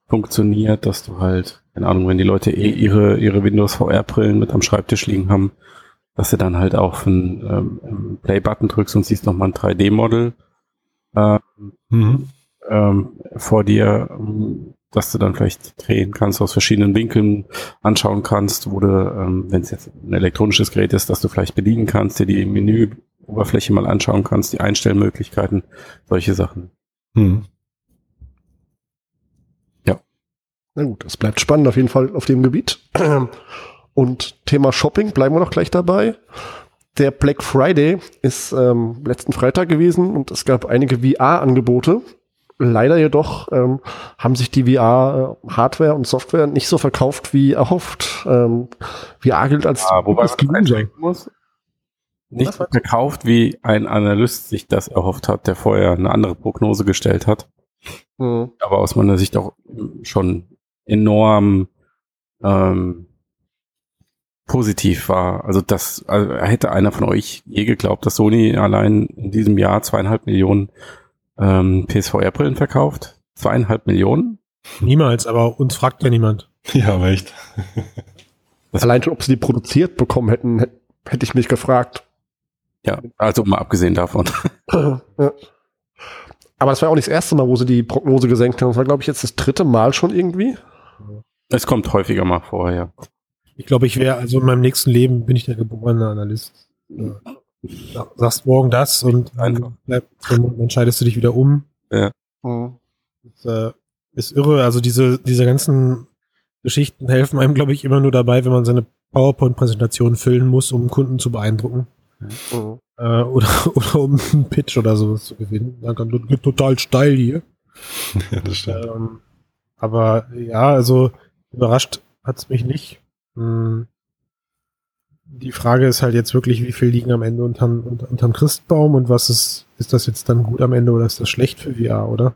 funktioniert, dass du halt, keine Ahnung, wenn die Leute eh ihre, ihre Windows VR-Brillen mit am Schreibtisch liegen haben, dass du dann halt auf einen ähm, Play-Button drückst und siehst nochmal ein 3D-Model äh, Mhm. Ähm, vor dir, ähm, dass du dann vielleicht drehen kannst, aus verschiedenen Winkeln anschauen kannst, wo du, ähm, wenn es jetzt ein elektronisches Gerät ist, dass du vielleicht bedienen kannst, dir die Menüoberfläche mal anschauen kannst, die Einstellmöglichkeiten, solche Sachen. Mhm. Na gut, es bleibt spannend auf jeden Fall auf dem Gebiet. Und Thema Shopping, bleiben wir noch gleich dabei. Der Black Friday ist ähm, letzten Freitag gewesen und es gab einige VR-Angebote. Leider jedoch ähm, haben sich die VR-Hardware und Software nicht so verkauft wie erhofft. Ähm, VR gilt als Ah, wobei das man einschränken muss. Nicht meinst verkauft, wie ein Analyst sich das erhofft hat, der vorher eine andere Prognose gestellt hat. Mhm. aber aus meiner Sicht auch schon enorm ähm, positiv war. Also das also hätte einer von euch je geglaubt, dass Sony allein in diesem Jahr zweieinhalb Millionen ähm, PSVR-Brillen verkauft? Zweieinhalb Millionen? Niemals, aber uns fragt ja niemand. Ja, aber echt. Allein schon, ob sie die produziert bekommen hätten, hätte ich mich gefragt. Ja, also mal abgesehen davon. ja. Aber das war auch nicht das erste Mal, wo sie die Prognose gesenkt haben. Das war, glaube ich, jetzt das dritte Mal schon irgendwie. Es kommt häufiger mal vorher. Ich glaube, ich wäre, also in meinem nächsten Leben bin ich der geborene Analyst. Ja. Sag- Sagst morgen das und dann, dann entscheidest du dich wieder um. Mhm. Das, äh, ist irre. Also diese, diese ganzen Geschichten helfen einem, glaube ich, immer nur dabei, wenn man seine PowerPoint-Präsentation füllen muss, um Kunden zu beeindrucken. Mhm. Äh, oder, oder um einen Pitch oder sowas zu gewinnen. Dann kann geht total steil hier. ja, das stimmt. Ähm, Aber ja, also überrascht hat's mich nicht. Hm. Die Frage ist halt jetzt wirklich, wie viel liegen am Ende unterm, unter, unterm Christbaum und was ist, ist das jetzt dann gut am Ende oder ist das schlecht für VR, oder?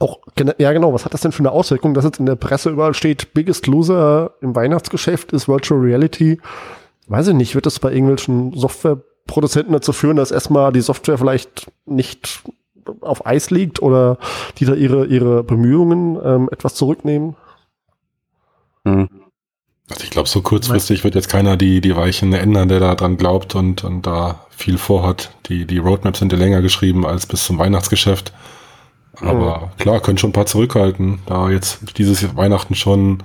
Auch, gene- ja genau, was hat das denn für eine Auswirkung, dass jetzt in der Presse überall steht, Biggest Loser im Weihnachtsgeschäft ist Virtual Reality? Weiß ich nicht, wird das bei irgendwelchen Softwareproduzenten dazu führen, dass erstmal die Software vielleicht nicht auf Eis liegt oder die da ihre, ihre Bemühungen ähm, etwas zurücknehmen? Hm. Also ich glaube, so kurzfristig wird jetzt keiner die, die Weichen ändern, der da dran glaubt und, und da viel vorhat. Die, die Roadmaps sind ja länger geschrieben als bis zum Weihnachtsgeschäft. Aber klar, können schon ein paar zurückhalten, da jetzt dieses Weihnachten schon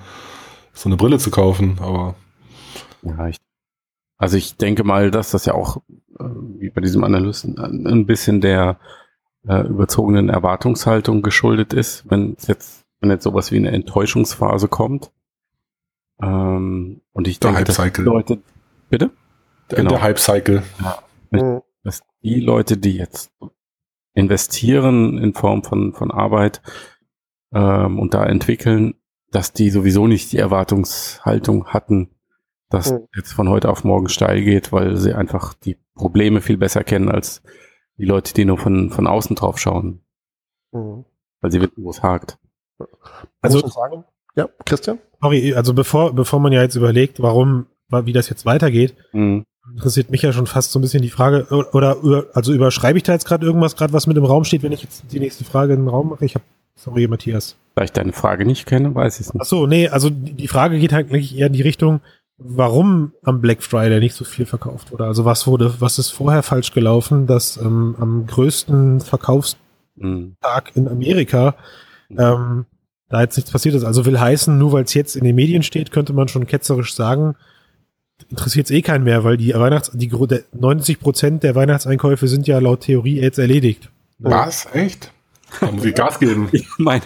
so eine Brille zu kaufen. Aber Ja, ich, also ich denke mal, dass das ja auch, äh, wie bei diesem Analysten, ein ein bisschen der äh, überzogenen Erwartungshaltung geschuldet ist, wenn es jetzt, wenn jetzt sowas wie eine Enttäuschungsphase kommt. Ähm, und ich Der denke, dass die. Leute, bitte? der, Genau. der Hype-Cycle. Mhm. dass die Leute, die jetzt investieren in Form von, von Arbeit ähm, und da entwickeln, dass die sowieso nicht die Erwartungshaltung hatten, dass Mhm. jetzt von heute auf morgen steil geht, weil sie einfach die Probleme viel besser kennen als die Leute, die nur von, von außen drauf schauen, Mhm. weil sie wissen, wo es hakt. Also- Muss man sagen? Ja, Christian? Sorry, also bevor, bevor man ja jetzt überlegt, warum, wie das jetzt weitergeht, Mhm. interessiert mich ja schon fast so ein bisschen die Frage, oder über, also überschreibe ich da jetzt gerade irgendwas, gerade was mit im Raum steht, wenn ich jetzt die nächste Frage in den Raum mache? Ich habe, sorry, Matthias. Da ich deine Frage nicht kenne, weiß ich es Ach nicht. so, nee, also die die Frage geht halt eigentlich eher in die Richtung, warum am Black Friday nicht so viel verkauft wurde. Also was wurde, was ist vorher falsch gelaufen, dass ähm, am größten Verkaufstag Mhm. in Amerika ähm, da jetzt nichts passiert ist. Also will heißen, nur weil es jetzt in den Medien steht, könnte man schon ketzerisch sagen, interessiert es eh keinen mehr, weil die Weihnachts, die gro- der 90 Prozent der Weihnachtseinkäufe sind ja laut Theorie jetzt erledigt. Was? Echt? Da muss ich Gas geben. Ich meine,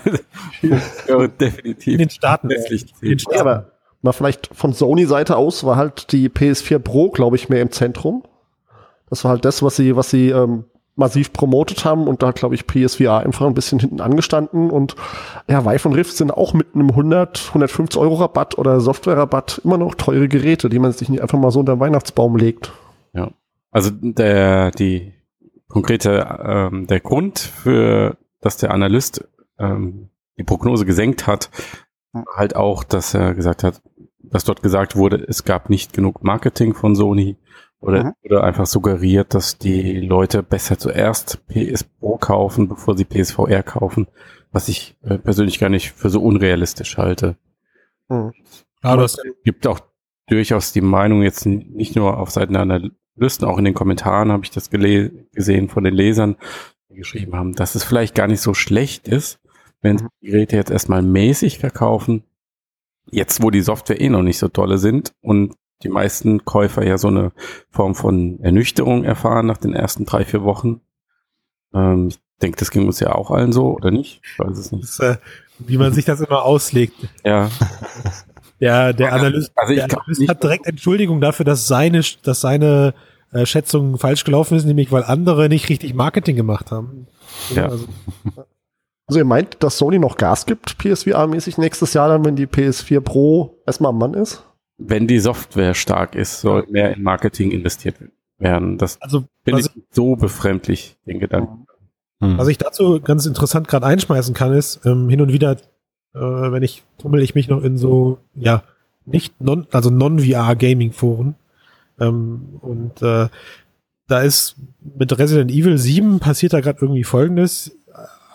ja, definitiv. In den Staaten. Letztlich In den Staaten. aber mal vielleicht von Sony-Seite aus war halt die PS4 Pro, glaube ich, mehr im Zentrum. Das war halt das, was sie, was sie ähm, massiv promotet haben und da hat, glaube ich, PSVR einfach ein bisschen hinten angestanden. Und ja, Vive und Rift sind auch mit einem 100, 150 Euro Rabatt oder Software-Rabatt immer noch teure Geräte, die man sich nicht einfach mal so unter den Weihnachtsbaum legt. Also der die konkrete ähm, der Grund für dass der Analyst ähm, die Prognose gesenkt hat, halt auch, dass er gesagt hat, dass dort gesagt wurde, es gab nicht genug Marketing von Sony oder, Mhm. oder einfach suggeriert, dass die Leute besser zuerst PS Pro kaufen, bevor sie PSVR kaufen, was ich äh, persönlich gar nicht für so unrealistisch halte. Hm. Ja, du hast, gibt auch durchaus die Meinung jetzt nicht nur auf Seiten der Analysten, auch in den Kommentaren habe ich das gesehen von den Lesern, die geschrieben haben, dass es vielleicht gar nicht so schlecht ist, wenn Mhm. die Geräte jetzt erstmal mäßig verkaufen, jetzt wo die Software eh noch nicht so tolle sind und die meisten Käufer ja so eine Form von Ernüchterung erfahren nach den ersten drei, vier Wochen. Ähm, ich denke, das ging uns ja auch allen so, oder nicht? Ich weiß es nicht. das, äh, wie man sich das immer auslegt. Ja, Der, der Analyst, also ich der Analyst hat direkt Entschuldigung dafür, dass seine, dass seine äh, Schätzung falsch gelaufen ist, nämlich weil andere nicht richtig Marketing gemacht haben. Ja. Also, Also ihr meint, dass Sony noch Gas gibt, PSVR-mäßig nächstes Jahr dann, wenn die PS4 Pro erstmal am Mann ist? Wenn die Software stark ist, soll mehr in Marketing investiert werden. Das also finde was, ich so befremdlich, den Gedanken. Hm. was ich dazu ganz interessant gerade einschmeißen kann, ist, ähm, hin und wieder, äh, wenn ich, tummel ich mich noch in so, ja, nicht non, also Non-VR-Gaming-Foren. Ähm, und äh, da ist mit Resident Evil 7 passiert da gerade irgendwie folgendes.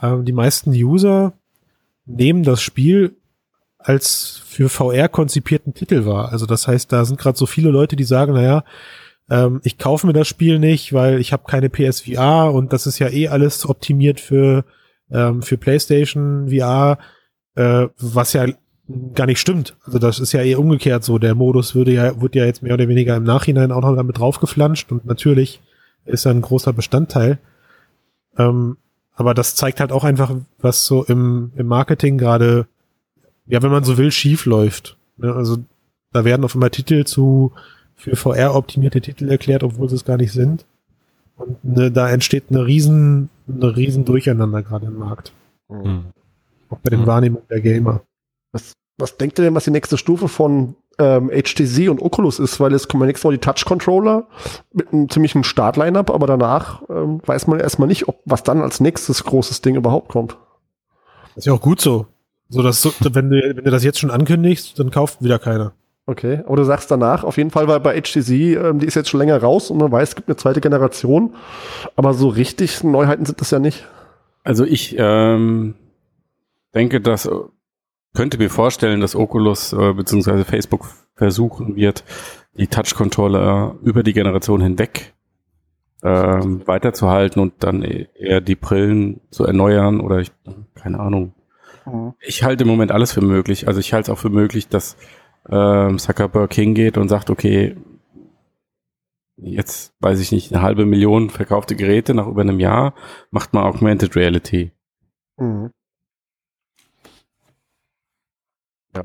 Äh, die meisten User nehmen das Spiel als für VR konzipierten Titel wahr. Also das heißt, da sind gerade so viele Leute, die sagen, naja, ähm, ich kaufe mir das Spiel nicht, weil ich habe keine PSVR und das ist ja eh alles optimiert für, ähm, für PlayStation VR, äh, was ja gar nicht stimmt. Also das ist ja eher umgekehrt so. Der Modus würde ja, wird ja jetzt mehr oder weniger im Nachhinein auch noch damit draufgeflanscht und natürlich ist er ein großer Bestandteil. Ähm, aber das zeigt halt auch einfach, was so im, im Marketing gerade, ja, wenn man so will, schief läuft. Ne? Also da werden auf einmal Titel zu für VR optimierte Titel erklärt, obwohl sie es gar nicht sind. Und ne, da entsteht eine riesen, eine riesen Durcheinander gerade im Markt. Hm. Auch bei den Mhm. Wahrnehmungen der Gamer. Was, was denkt ihr denn, was die nächste Stufe von ähm, HTC und Oculus ist? Weil es kommen ja nächstes Mal die Touch-Controller mit einem ziemlichen Start-Line-Up, aber danach ähm, weiß man erstmal nicht, ob was dann als nächstes großes Ding überhaupt kommt. Das ist ja auch gut so. So, dass, so wenn, du, wenn du das jetzt schon ankündigst, dann kauft wieder keiner. Okay, aber du sagst danach auf jeden Fall, weil bei HTC, ähm, die ist jetzt schon länger raus und man weiß, es gibt eine zweite Generation, aber so richtig Neuheiten sind das ja nicht. Also ich ähm, denke, dass könnte mir vorstellen, dass Oculus äh, bzw. Facebook versuchen wird, die Touch-Controller über die Generation hinweg ähm, weiterzuhalten und dann e- eher die Brillen zu erneuern oder ich, keine Ahnung. Ich halte im Moment alles für möglich. Also ich halte es auch für möglich, dass ähm, Zuckerberg hingeht und sagt, okay, jetzt weiß ich nicht, eine halbe Million verkaufte Geräte nach über einem Jahr, macht man Augmented Reality. Mhm. Ja.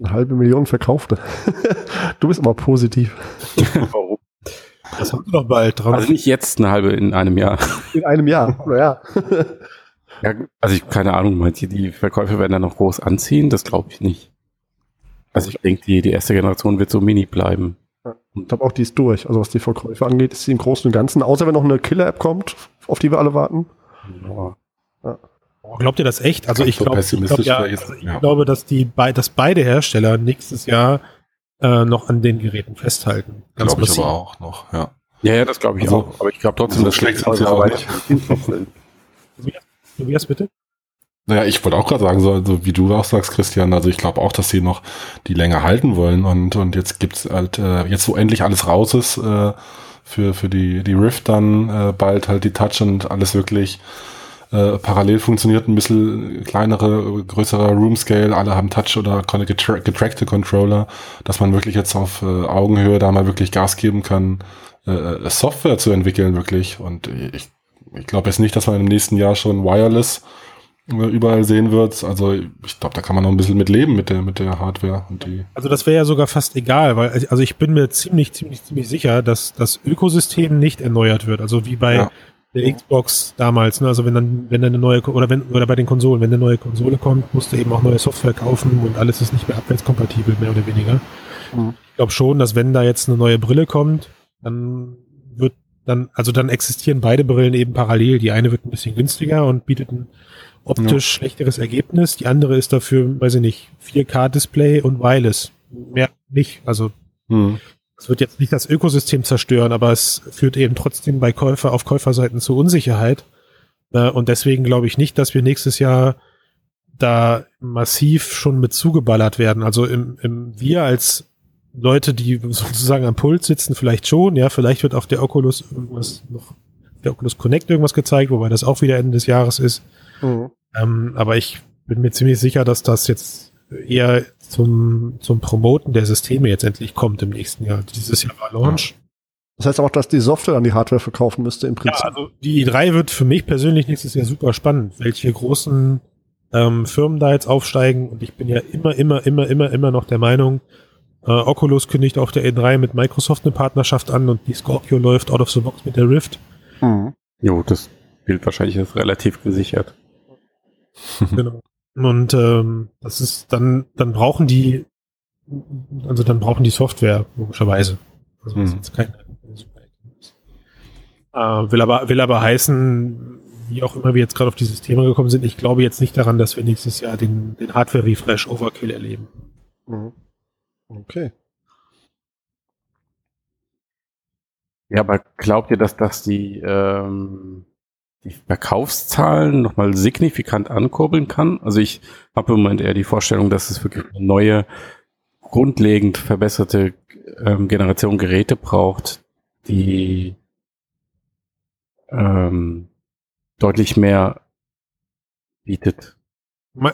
Eine halbe Million verkaufte. du bist aber positiv. Warum? Das haben wir doch bald dran. Also nicht jetzt eine halbe in einem Jahr. In einem Jahr. Naja. Ja, also ich keine Ahnung, meint ihr, die Verkäufe werden da noch groß anziehen? Das glaube ich nicht. Also ich denke, die, die erste Generation wird so mini bleiben. Ich glaube auch, die ist durch. Also was die Verkäufe angeht, ist sie im Großen und Ganzen, außer wenn noch eine Killer-App kommt, auf die wir alle warten. Ja. Oh, Glaubt ihr das echt? Also ich so glaube, ich, glaub, ja, also ich ja. glaube, dass die dass beide Hersteller nächstes Jahr äh, noch an den Geräten festhalten. Ganz Glaube ich aber auch noch, ja. ja, ja, das glaube ich Also, auch. Aber ich glaube trotzdem, so schlecht die sind's ja auch Arbeit- nicht. Tobias, bitte? Naja, ich wollte auch gerade sagen, so, so wie du auch sagst, Christian, also ich glaube auch, dass sie noch die länger halten wollen und, und jetzt gibt's halt, äh, jetzt wo endlich alles raus ist, äh, für, für die, die Rift dann äh, bald halt die Touch und alles wirklich äh, parallel funktioniert, ein bisschen kleinere, größerer Room Scale, alle haben Touch oder getra getrackte Controller, dass man wirklich jetzt auf äh, Augenhöhe da mal wirklich Gas geben kann, äh, Software zu entwickeln wirklich und ich, ich glaube jetzt nicht, dass man im nächsten Jahr schon Wireless äh, überall sehen wird. Also ich glaube, da kann man noch ein bisschen mit leben mit der, mit der Hardware und die. Also das wäre ja sogar fast egal, weil also ich bin mir ziemlich, ziemlich, ziemlich sicher, dass das Ökosystem nicht erneuert wird. Also wie bei Ja. der Xbox damals. Ne? Also wenn dann, wenn dann eine neue oder wenn oder bei den Konsolen, wenn eine neue Konsole kommt, musst du eben auch neue Software kaufen und alles ist nicht mehr abwärtskompatibel, mehr oder weniger. Mhm. Ich glaube schon, dass wenn da jetzt eine neue Brille kommt, dann dann, also dann existieren beide Brillen eben parallel. Die eine wird ein bisschen günstiger und bietet ein optisch schlechteres Ergebnis. Die andere ist dafür, weiß ich nicht, 4K-Display und Wireless. Mehr nicht. Also Hm. es wird jetzt nicht das Ökosystem zerstören, aber es führt eben trotzdem bei Käufer auf Käuferseiten zu Unsicherheit. Äh, und deswegen glaube ich nicht, dass wir nächstes Jahr da massiv schon mit zugeballert werden. Also im, im wir als Leute, die sozusagen am Puls sitzen, vielleicht schon. Ja, vielleicht wird auf der Oculus irgendwas noch, der Oculus Connect irgendwas gezeigt, wobei das auch wieder Ende des Jahres ist. Mhm. Ähm, aber ich bin mir ziemlich sicher, dass das jetzt eher zum, zum Promoten der Systeme jetzt endlich kommt im nächsten Jahr. Dieses Jahr war Launch. Das heißt aber auch, dass die Software an die Hardware verkaufen müsste im Ja, Prinzip. also die i3 wird für mich persönlich nächstes Jahr super spannend, welche großen ähm, Firmen da jetzt aufsteigen. Und ich bin ja immer, immer, immer, immer, immer noch der Meinung, äh, Oculus kündigt auf der E3 mit Microsoft eine Partnerschaft an und die Scorpio läuft out of the box mit der Rift. Mhm. Jo, das gilt wahrscheinlich als relativ gesichert. Genau. Und ähm, das ist dann, dann brauchen die, also dann brauchen die Software, logischerweise. Also das ist Mhm. jetzt kein, äh, will aber, will aber heißen, wie auch immer wir jetzt gerade auf dieses Thema gekommen sind, ich glaube jetzt nicht daran, dass wir nächstes Jahr den, den Hardware-Refresh Overkill erleben. Mhm. Okay. Ja, aber glaubt ihr, dass das die, ähm, die Verkaufszahlen nochmal signifikant ankurbeln kann? Also ich habe im Moment eher die Vorstellung, dass es wirklich eine neue, grundlegend verbesserte ähm, Generation Geräte braucht, die ähm, deutlich mehr bietet.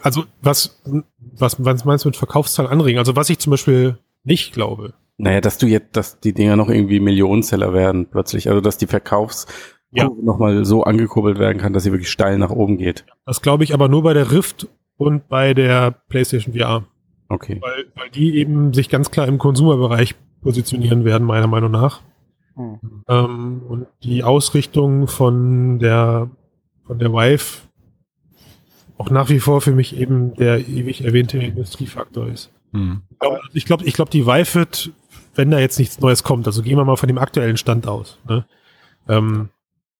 Also was, was, was meinst du mit Verkaufszahlen anregen? Also was ich zum Beispiel nicht glaube, Naja, dass du jetzt, dass die Dinger noch irgendwie Millionenseller werden plötzlich, also dass die Verkaufs Ja. nochmal so angekurbelt werden kann, dass sie wirklich steil nach oben geht. das glaube ich aber nur bei der Rift und bei der PlayStation VR. Okay. weil, weil die eben sich ganz klar im Konsumerbereich positionieren werden, meiner Meinung nach. Mhm. Ähm, und die Ausrichtung von der von der Vive auch nach wie vor für mich eben der ewig erwähnte Industriefaktor ist. Hm. Ich glaube, ich glaube, die Vive wird, wenn da jetzt nichts Neues kommt, also gehen wir mal von dem aktuellen Stand aus, ne? ähm,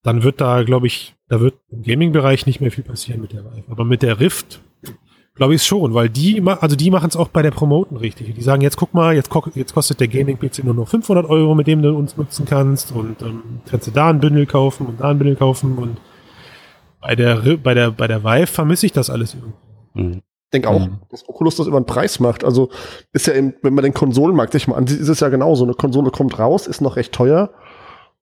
dann wird da, glaube ich, da wird im Gaming-Bereich nicht mehr viel passieren mit der Vive. Aber mit der Rift glaube ich schon, weil die, also die machen es auch bei der Promoten richtig. Die sagen jetzt, guck mal, jetzt, jetzt kostet der Gaming-PC nur noch 500 Euro, mit dem du uns nutzen kannst und ähm, kannst du da ein Bündel kaufen und da ein Bündel kaufen und bei der, bei der, bei der Vive vermisse ich das alles irgendwie. Mhm. Ich denke auch, Mhm. dass Oculus das über den Preis macht. Also ist ja eben, wenn man den Konsolenmarkt sich mal ansieht, ist es ja genauso. Eine Konsole kommt raus, ist noch recht teuer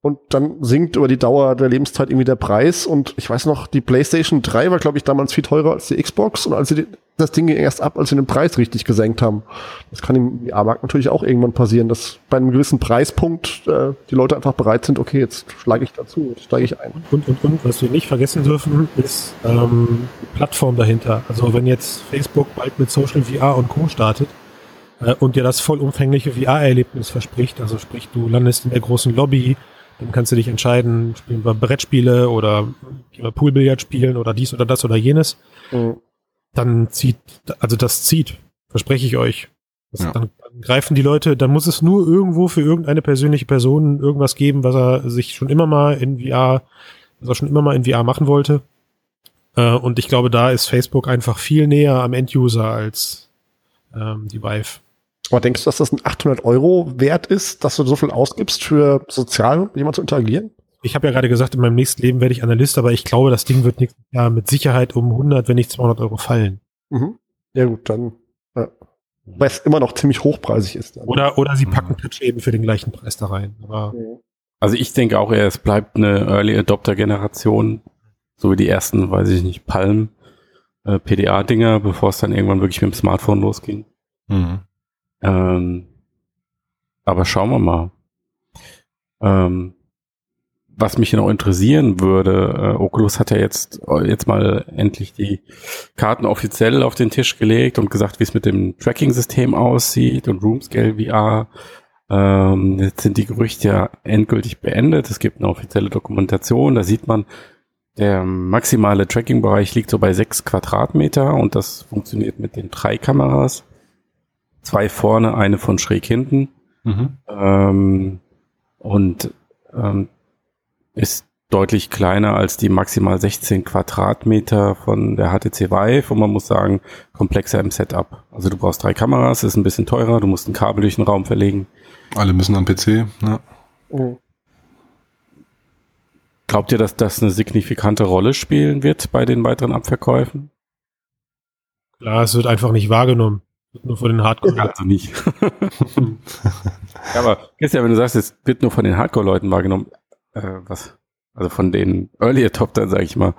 und dann sinkt über die Dauer der Lebenszeit irgendwie der Preis. Und ich weiß noch, die PlayStation 3 war, glaube ich, damals viel teurer als die Xbox und als sie das Ding ging erst ab, als sie den Preis richtig gesenkt haben. Das kann im VR-Markt natürlich auch irgendwann passieren, dass bei einem gewissen Preispunkt äh, die Leute einfach bereit sind, okay, jetzt schlage ich dazu, jetzt steige ich ein. Und, und, und, was wir nicht vergessen dürfen, ist ähm, die Plattform dahinter. Also wenn jetzt Facebook bald mit Social VR und Co. startet äh, und dir das vollumfängliche VR-Erlebnis verspricht, also sprich, du landest in der großen Lobby, dann kannst du dich entscheiden, spielen wir Brettspiele oder Poolbillard spielen oder dies oder das oder jenes, Mhm. dann zieht, also das zieht, verspreche ich euch. Das, Ja. dann, dann greifen die Leute, dann muss es nur irgendwo für irgendeine persönliche Person irgendwas geben, was er sich schon immer mal in VR, was er schon immer mal in VR machen wollte. Äh, und ich glaube, da ist Facebook einfach viel näher am Enduser als ähm, die Vive. Aber denkst du, dass das ein 800 Euro wert ist, dass du so viel ausgibst für sozial mit jemand zu interagieren? Ich habe ja gerade gesagt, in meinem nächsten Leben werde ich Analyst, aber ich glaube, das Ding wird nächstes Jahr mit Sicherheit um 100, wenn nicht 200 Euro fallen. Mhm. Ja gut, dann, ja. weil es immer noch ziemlich hochpreisig ist. Dann. Oder, oder sie Mhm. packen Touch eben für den gleichen Preis da rein. Aber. Also ich denke auch eher, es bleibt eine Early Adopter Generation, so wie die ersten, weiß ich nicht, Palm, äh, PDA-Dinger, bevor es dann irgendwann wirklich mit dem Smartphone losging. Mhm. Ähm, aber schauen wir mal. Ähm, was mich noch interessieren würde, äh, Oculus hat ja jetzt, äh, jetzt mal endlich die Karten offiziell auf den Tisch gelegt und gesagt, wie es mit dem Tracking-System aussieht und Roomscale VR. Ähm, jetzt sind die Gerüchte ja endgültig beendet. Es gibt eine offizielle Dokumentation, da sieht man, der maximale Tracking-Bereich liegt so bei sechs Quadratmeter und das funktioniert mit den drei Kameras. Zwei vorne, eine von schräg hinten. Mhm. Ähm, und ähm, ist deutlich kleiner als die maximal 16 Quadratmeter von der HTC Vive und man muss sagen, komplexer im Setup. Also du brauchst drei Kameras, ist ein bisschen teurer, du musst ein Kabel durch den Raum verlegen. Alle müssen am PC. Ja. Mhm. Glaubt ihr, dass das eine signifikante Rolle spielen wird bei den weiteren Abverkäufen? klar, es wird einfach nicht wahrgenommen. Nur von den Hardcore. Also nicht. ja, aber Christian, wenn du sagst, es wird nur von den Hardcore-Leuten wahrgenommen, äh, was, also von den Early Adoptern, sag ich mal,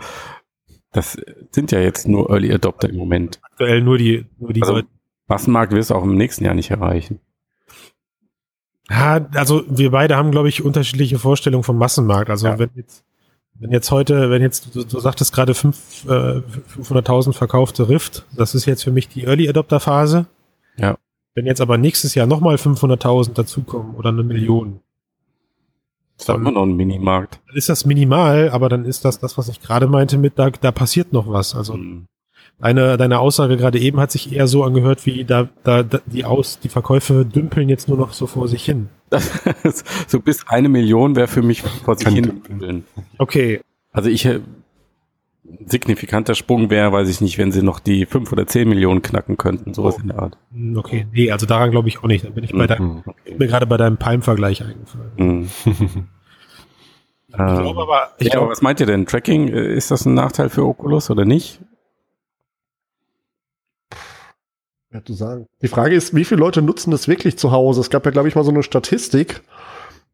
das sind ja jetzt nur Early Adopter im Moment. aktuell nur die, nur die Also, Leute. Massenmarkt wirst du auch im nächsten Jahr nicht erreichen. Ja, also wir beide haben, glaube ich, unterschiedliche Vorstellungen vom Massenmarkt. Also Ja. wenn jetzt, wenn jetzt heute, wenn jetzt, du, du sagtest gerade fünf, äh, 500.000 verkaufte Rift, das ist jetzt für mich die Early Adopter Phase. Ja. Wenn jetzt aber nächstes Jahr nochmal 500.000 dazukommen oder eine Million, ist immer noch ein Minimarkt. dann ist das minimal, aber dann ist das das, was ich gerade meinte mit, da, da passiert noch was. Also Hm. Deine, deine Aussage gerade eben hat sich eher so angehört, wie da, da, da die aus, die Verkäufe dümpeln jetzt nur noch so vor sich hin. So bis eine Million wäre für mich vor sich hin. dümpeln. Okay, Also ich, äh, ein signifikanter Sprung wäre, weiß ich nicht, wenn sie noch die fünf oder zehn Millionen knacken könnten, sowas in der Art. hm, okay, nee, also daran glaube ich auch nicht. Dann bin ich bei Mhm. deinem, Mhm. Okay. mir gerade bei deinem Palm-Vergleich eingefallen. Hm. Ich glaube aber, ich ja, aber glaube, was meint ihr denn? Tracking, äh, ist das ein Nachteil für Oculus oder nicht? Ja, zu sagen. Die Frage ist, wie viele Leute nutzen das wirklich zu Hause? Es gab ja, glaube ich, mal so eine Statistik,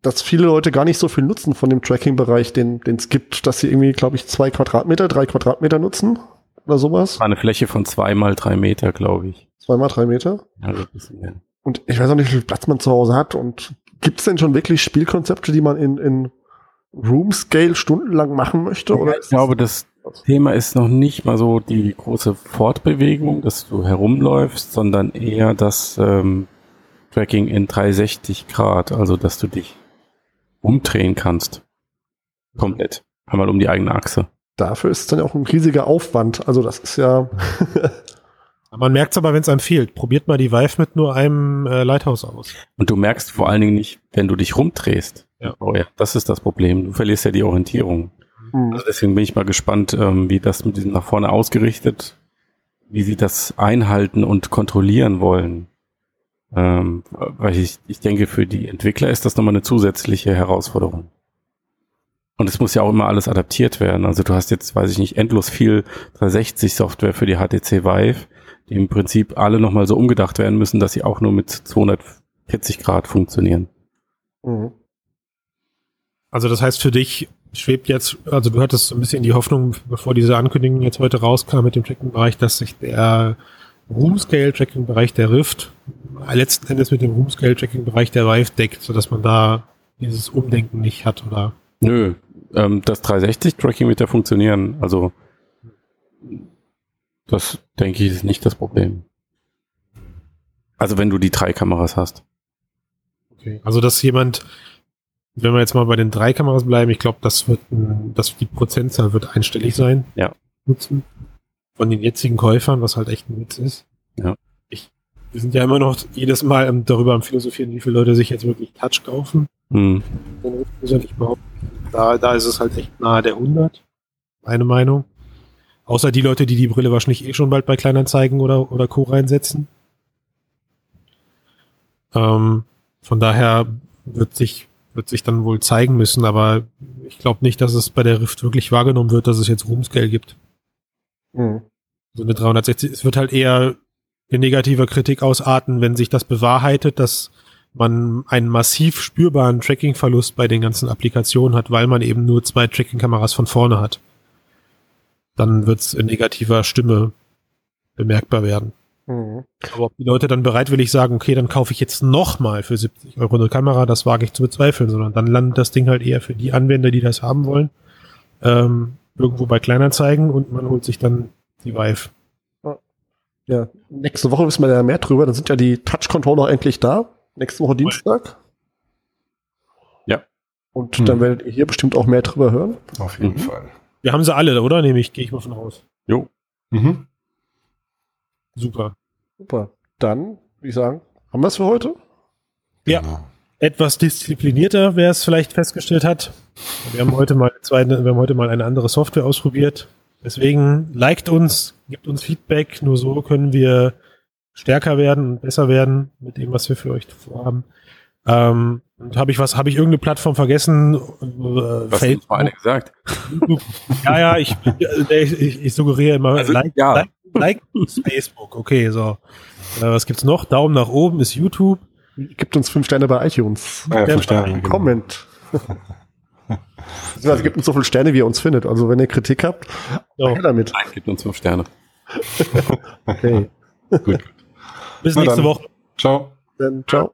dass viele Leute gar nicht so viel nutzen von dem Tracking-Bereich, den es gibt, dass sie irgendwie, glaube ich, zwei Quadratmeter, drei Quadratmeter nutzen oder sowas. War eine Fläche von zwei mal drei Meter, glaube ich. Zweimal drei Meter. Also ein bisschen mehr. Und ich weiß auch nicht, wie viel Platz man zu Hause hat. Und gibt es denn schon wirklich Spielkonzepte, die man in, in Room-Scale stundenlang machen möchte? Oder ich glaube, das Thema ist noch nicht mal so die große Fortbewegung, dass du herumläufst, sondern eher das ähm, Tracking in 360 Grad, also dass du dich umdrehen kannst. Komplett. Einmal um die eigene Achse. dafür ist es dann auch ein riesiger Aufwand. Also das ist ja. Man merkt es aber, wenn es einem fehlt. Probiert mal die Vive mit nur einem äh, Lighthouse aus. Und du merkst vor allen Dingen nicht, wenn du dich rumdrehst. Ja. Oh ja, das ist das Problem. Du verlierst ja die Orientierung. Hm. Also deswegen bin ich mal gespannt, ähm, wie das mit diesem nach vorne ausgerichtet, wie sie das einhalten und kontrollieren wollen. Ähm, weil ich, ich denke, für die Entwickler ist das nochmal eine zusätzliche Herausforderung. Und es muss ja auch immer alles adaptiert werden. Also du hast jetzt, weiß ich nicht, endlos viel 360 Software für die HTC Vive, die im Prinzip alle nochmal so umgedacht werden müssen, dass sie auch nur mit 240 Grad funktionieren. Mhm. Also das heißt für dich schwebt jetzt, also du hattest so ein bisschen die Hoffnung, bevor diese Ankündigung jetzt heute rauskam mit dem Tracking-Bereich, dass sich der Room-Scale-Tracking-Bereich der Rift letzten Endes mit dem Room-Scale-Tracking-Bereich der Vive deckt, sodass man da dieses Umdenken nicht hat, oder? Nö, ähm, das 360 Tracking wird ja funktionieren. Also das denke ich ist nicht das Problem. Also wenn du die drei Kameras hast. Okay. Also dass jemand, wenn wir jetzt mal bei den drei Kameras bleiben, ich glaube, das wird, dass die Prozentzahl wird einstellig sein. Ja. Nutzen von den jetzigen Käufern, was halt echt ein Witz ist. Ja. Ich, wir sind ja immer noch jedes Mal darüber am philosophieren, wie viele Leute sich jetzt wirklich Touch kaufen. Hm. Ich behaupten. Da, da ist es halt echt nahe der 100. Meine Meinung. Außer die Leute, die die Brille wahrscheinlich eh schon bald bei Kleinanzeigen oder, oder Co. reinsetzen. Ähm, von daher wird sich, wird sich dann wohl zeigen müssen, aber ich glaube nicht, dass es bei der Rift wirklich wahrgenommen wird, dass es jetzt Roomscale gibt. Mhm. So eine 360, es wird halt eher in negativer Kritik ausarten, wenn sich das bewahrheitet, dass man einen massiv spürbaren Tracking-Verlust bei den ganzen Applikationen hat, weil man eben nur zwei Tracking-Kameras von vorne hat. Dann wird es in negativer Stimme bemerkbar werden. Mhm. Aber ob die Leute dann bereitwillig sagen, okay, dann kaufe ich jetzt nochmal für 70 Euro eine Kamera, das wage ich zu bezweifeln, sondern dann landet das Ding halt eher für die Anwender, die das haben wollen, ähm, irgendwo bei Kleinanzeigen und man holt sich dann die Vive. Ja, nächste Woche wissen wir ja mehr drüber. Dann sind ja die Touch-Controller endlich da. Nächste Woche Dienstag. Ja. Und Hm. dann werdet ihr hier bestimmt auch mehr drüber hören. Auf jeden Mhm. Fall. Wir haben sie alle, oder? Nämlich, gehe ich mal von aus. Jo. Mhm. Super. Super. Dann, würde ich sagen, haben wir es für heute? Ja. Genau. Etwas disziplinierter, wer es vielleicht festgestellt hat. Wir haben heute mal zwei, wir haben heute mal eine andere Software ausprobiert. Deswegen liked uns, gibt uns Feedback. Nur so können wir stärker werden und besser werden mit dem, was wir für euch vorhaben. Ähm, und habe ich was, habe ich irgendeine Plattform vergessen? Äh, Was hat uns mal einer gesagt? YouTube. Ja, ja, ich, ich, ich, ich suggeriere immer, Also, like, ja. like, like ist Facebook. Okay, so. Äh, was gibt's noch? Daumen nach oben ist YouTube. Gibt uns fünf Sterne bei iTunes. Ja, fünf Sterne, genau. Comment. Also gibt uns so viele Sterne, wie ihr uns findet. Also wenn ihr Kritik habt, So. her damit. Nein, gibt uns fünf Sterne. Okay. Gut. Bis Na nächste dann. Woche. Ciao. Dann ciao.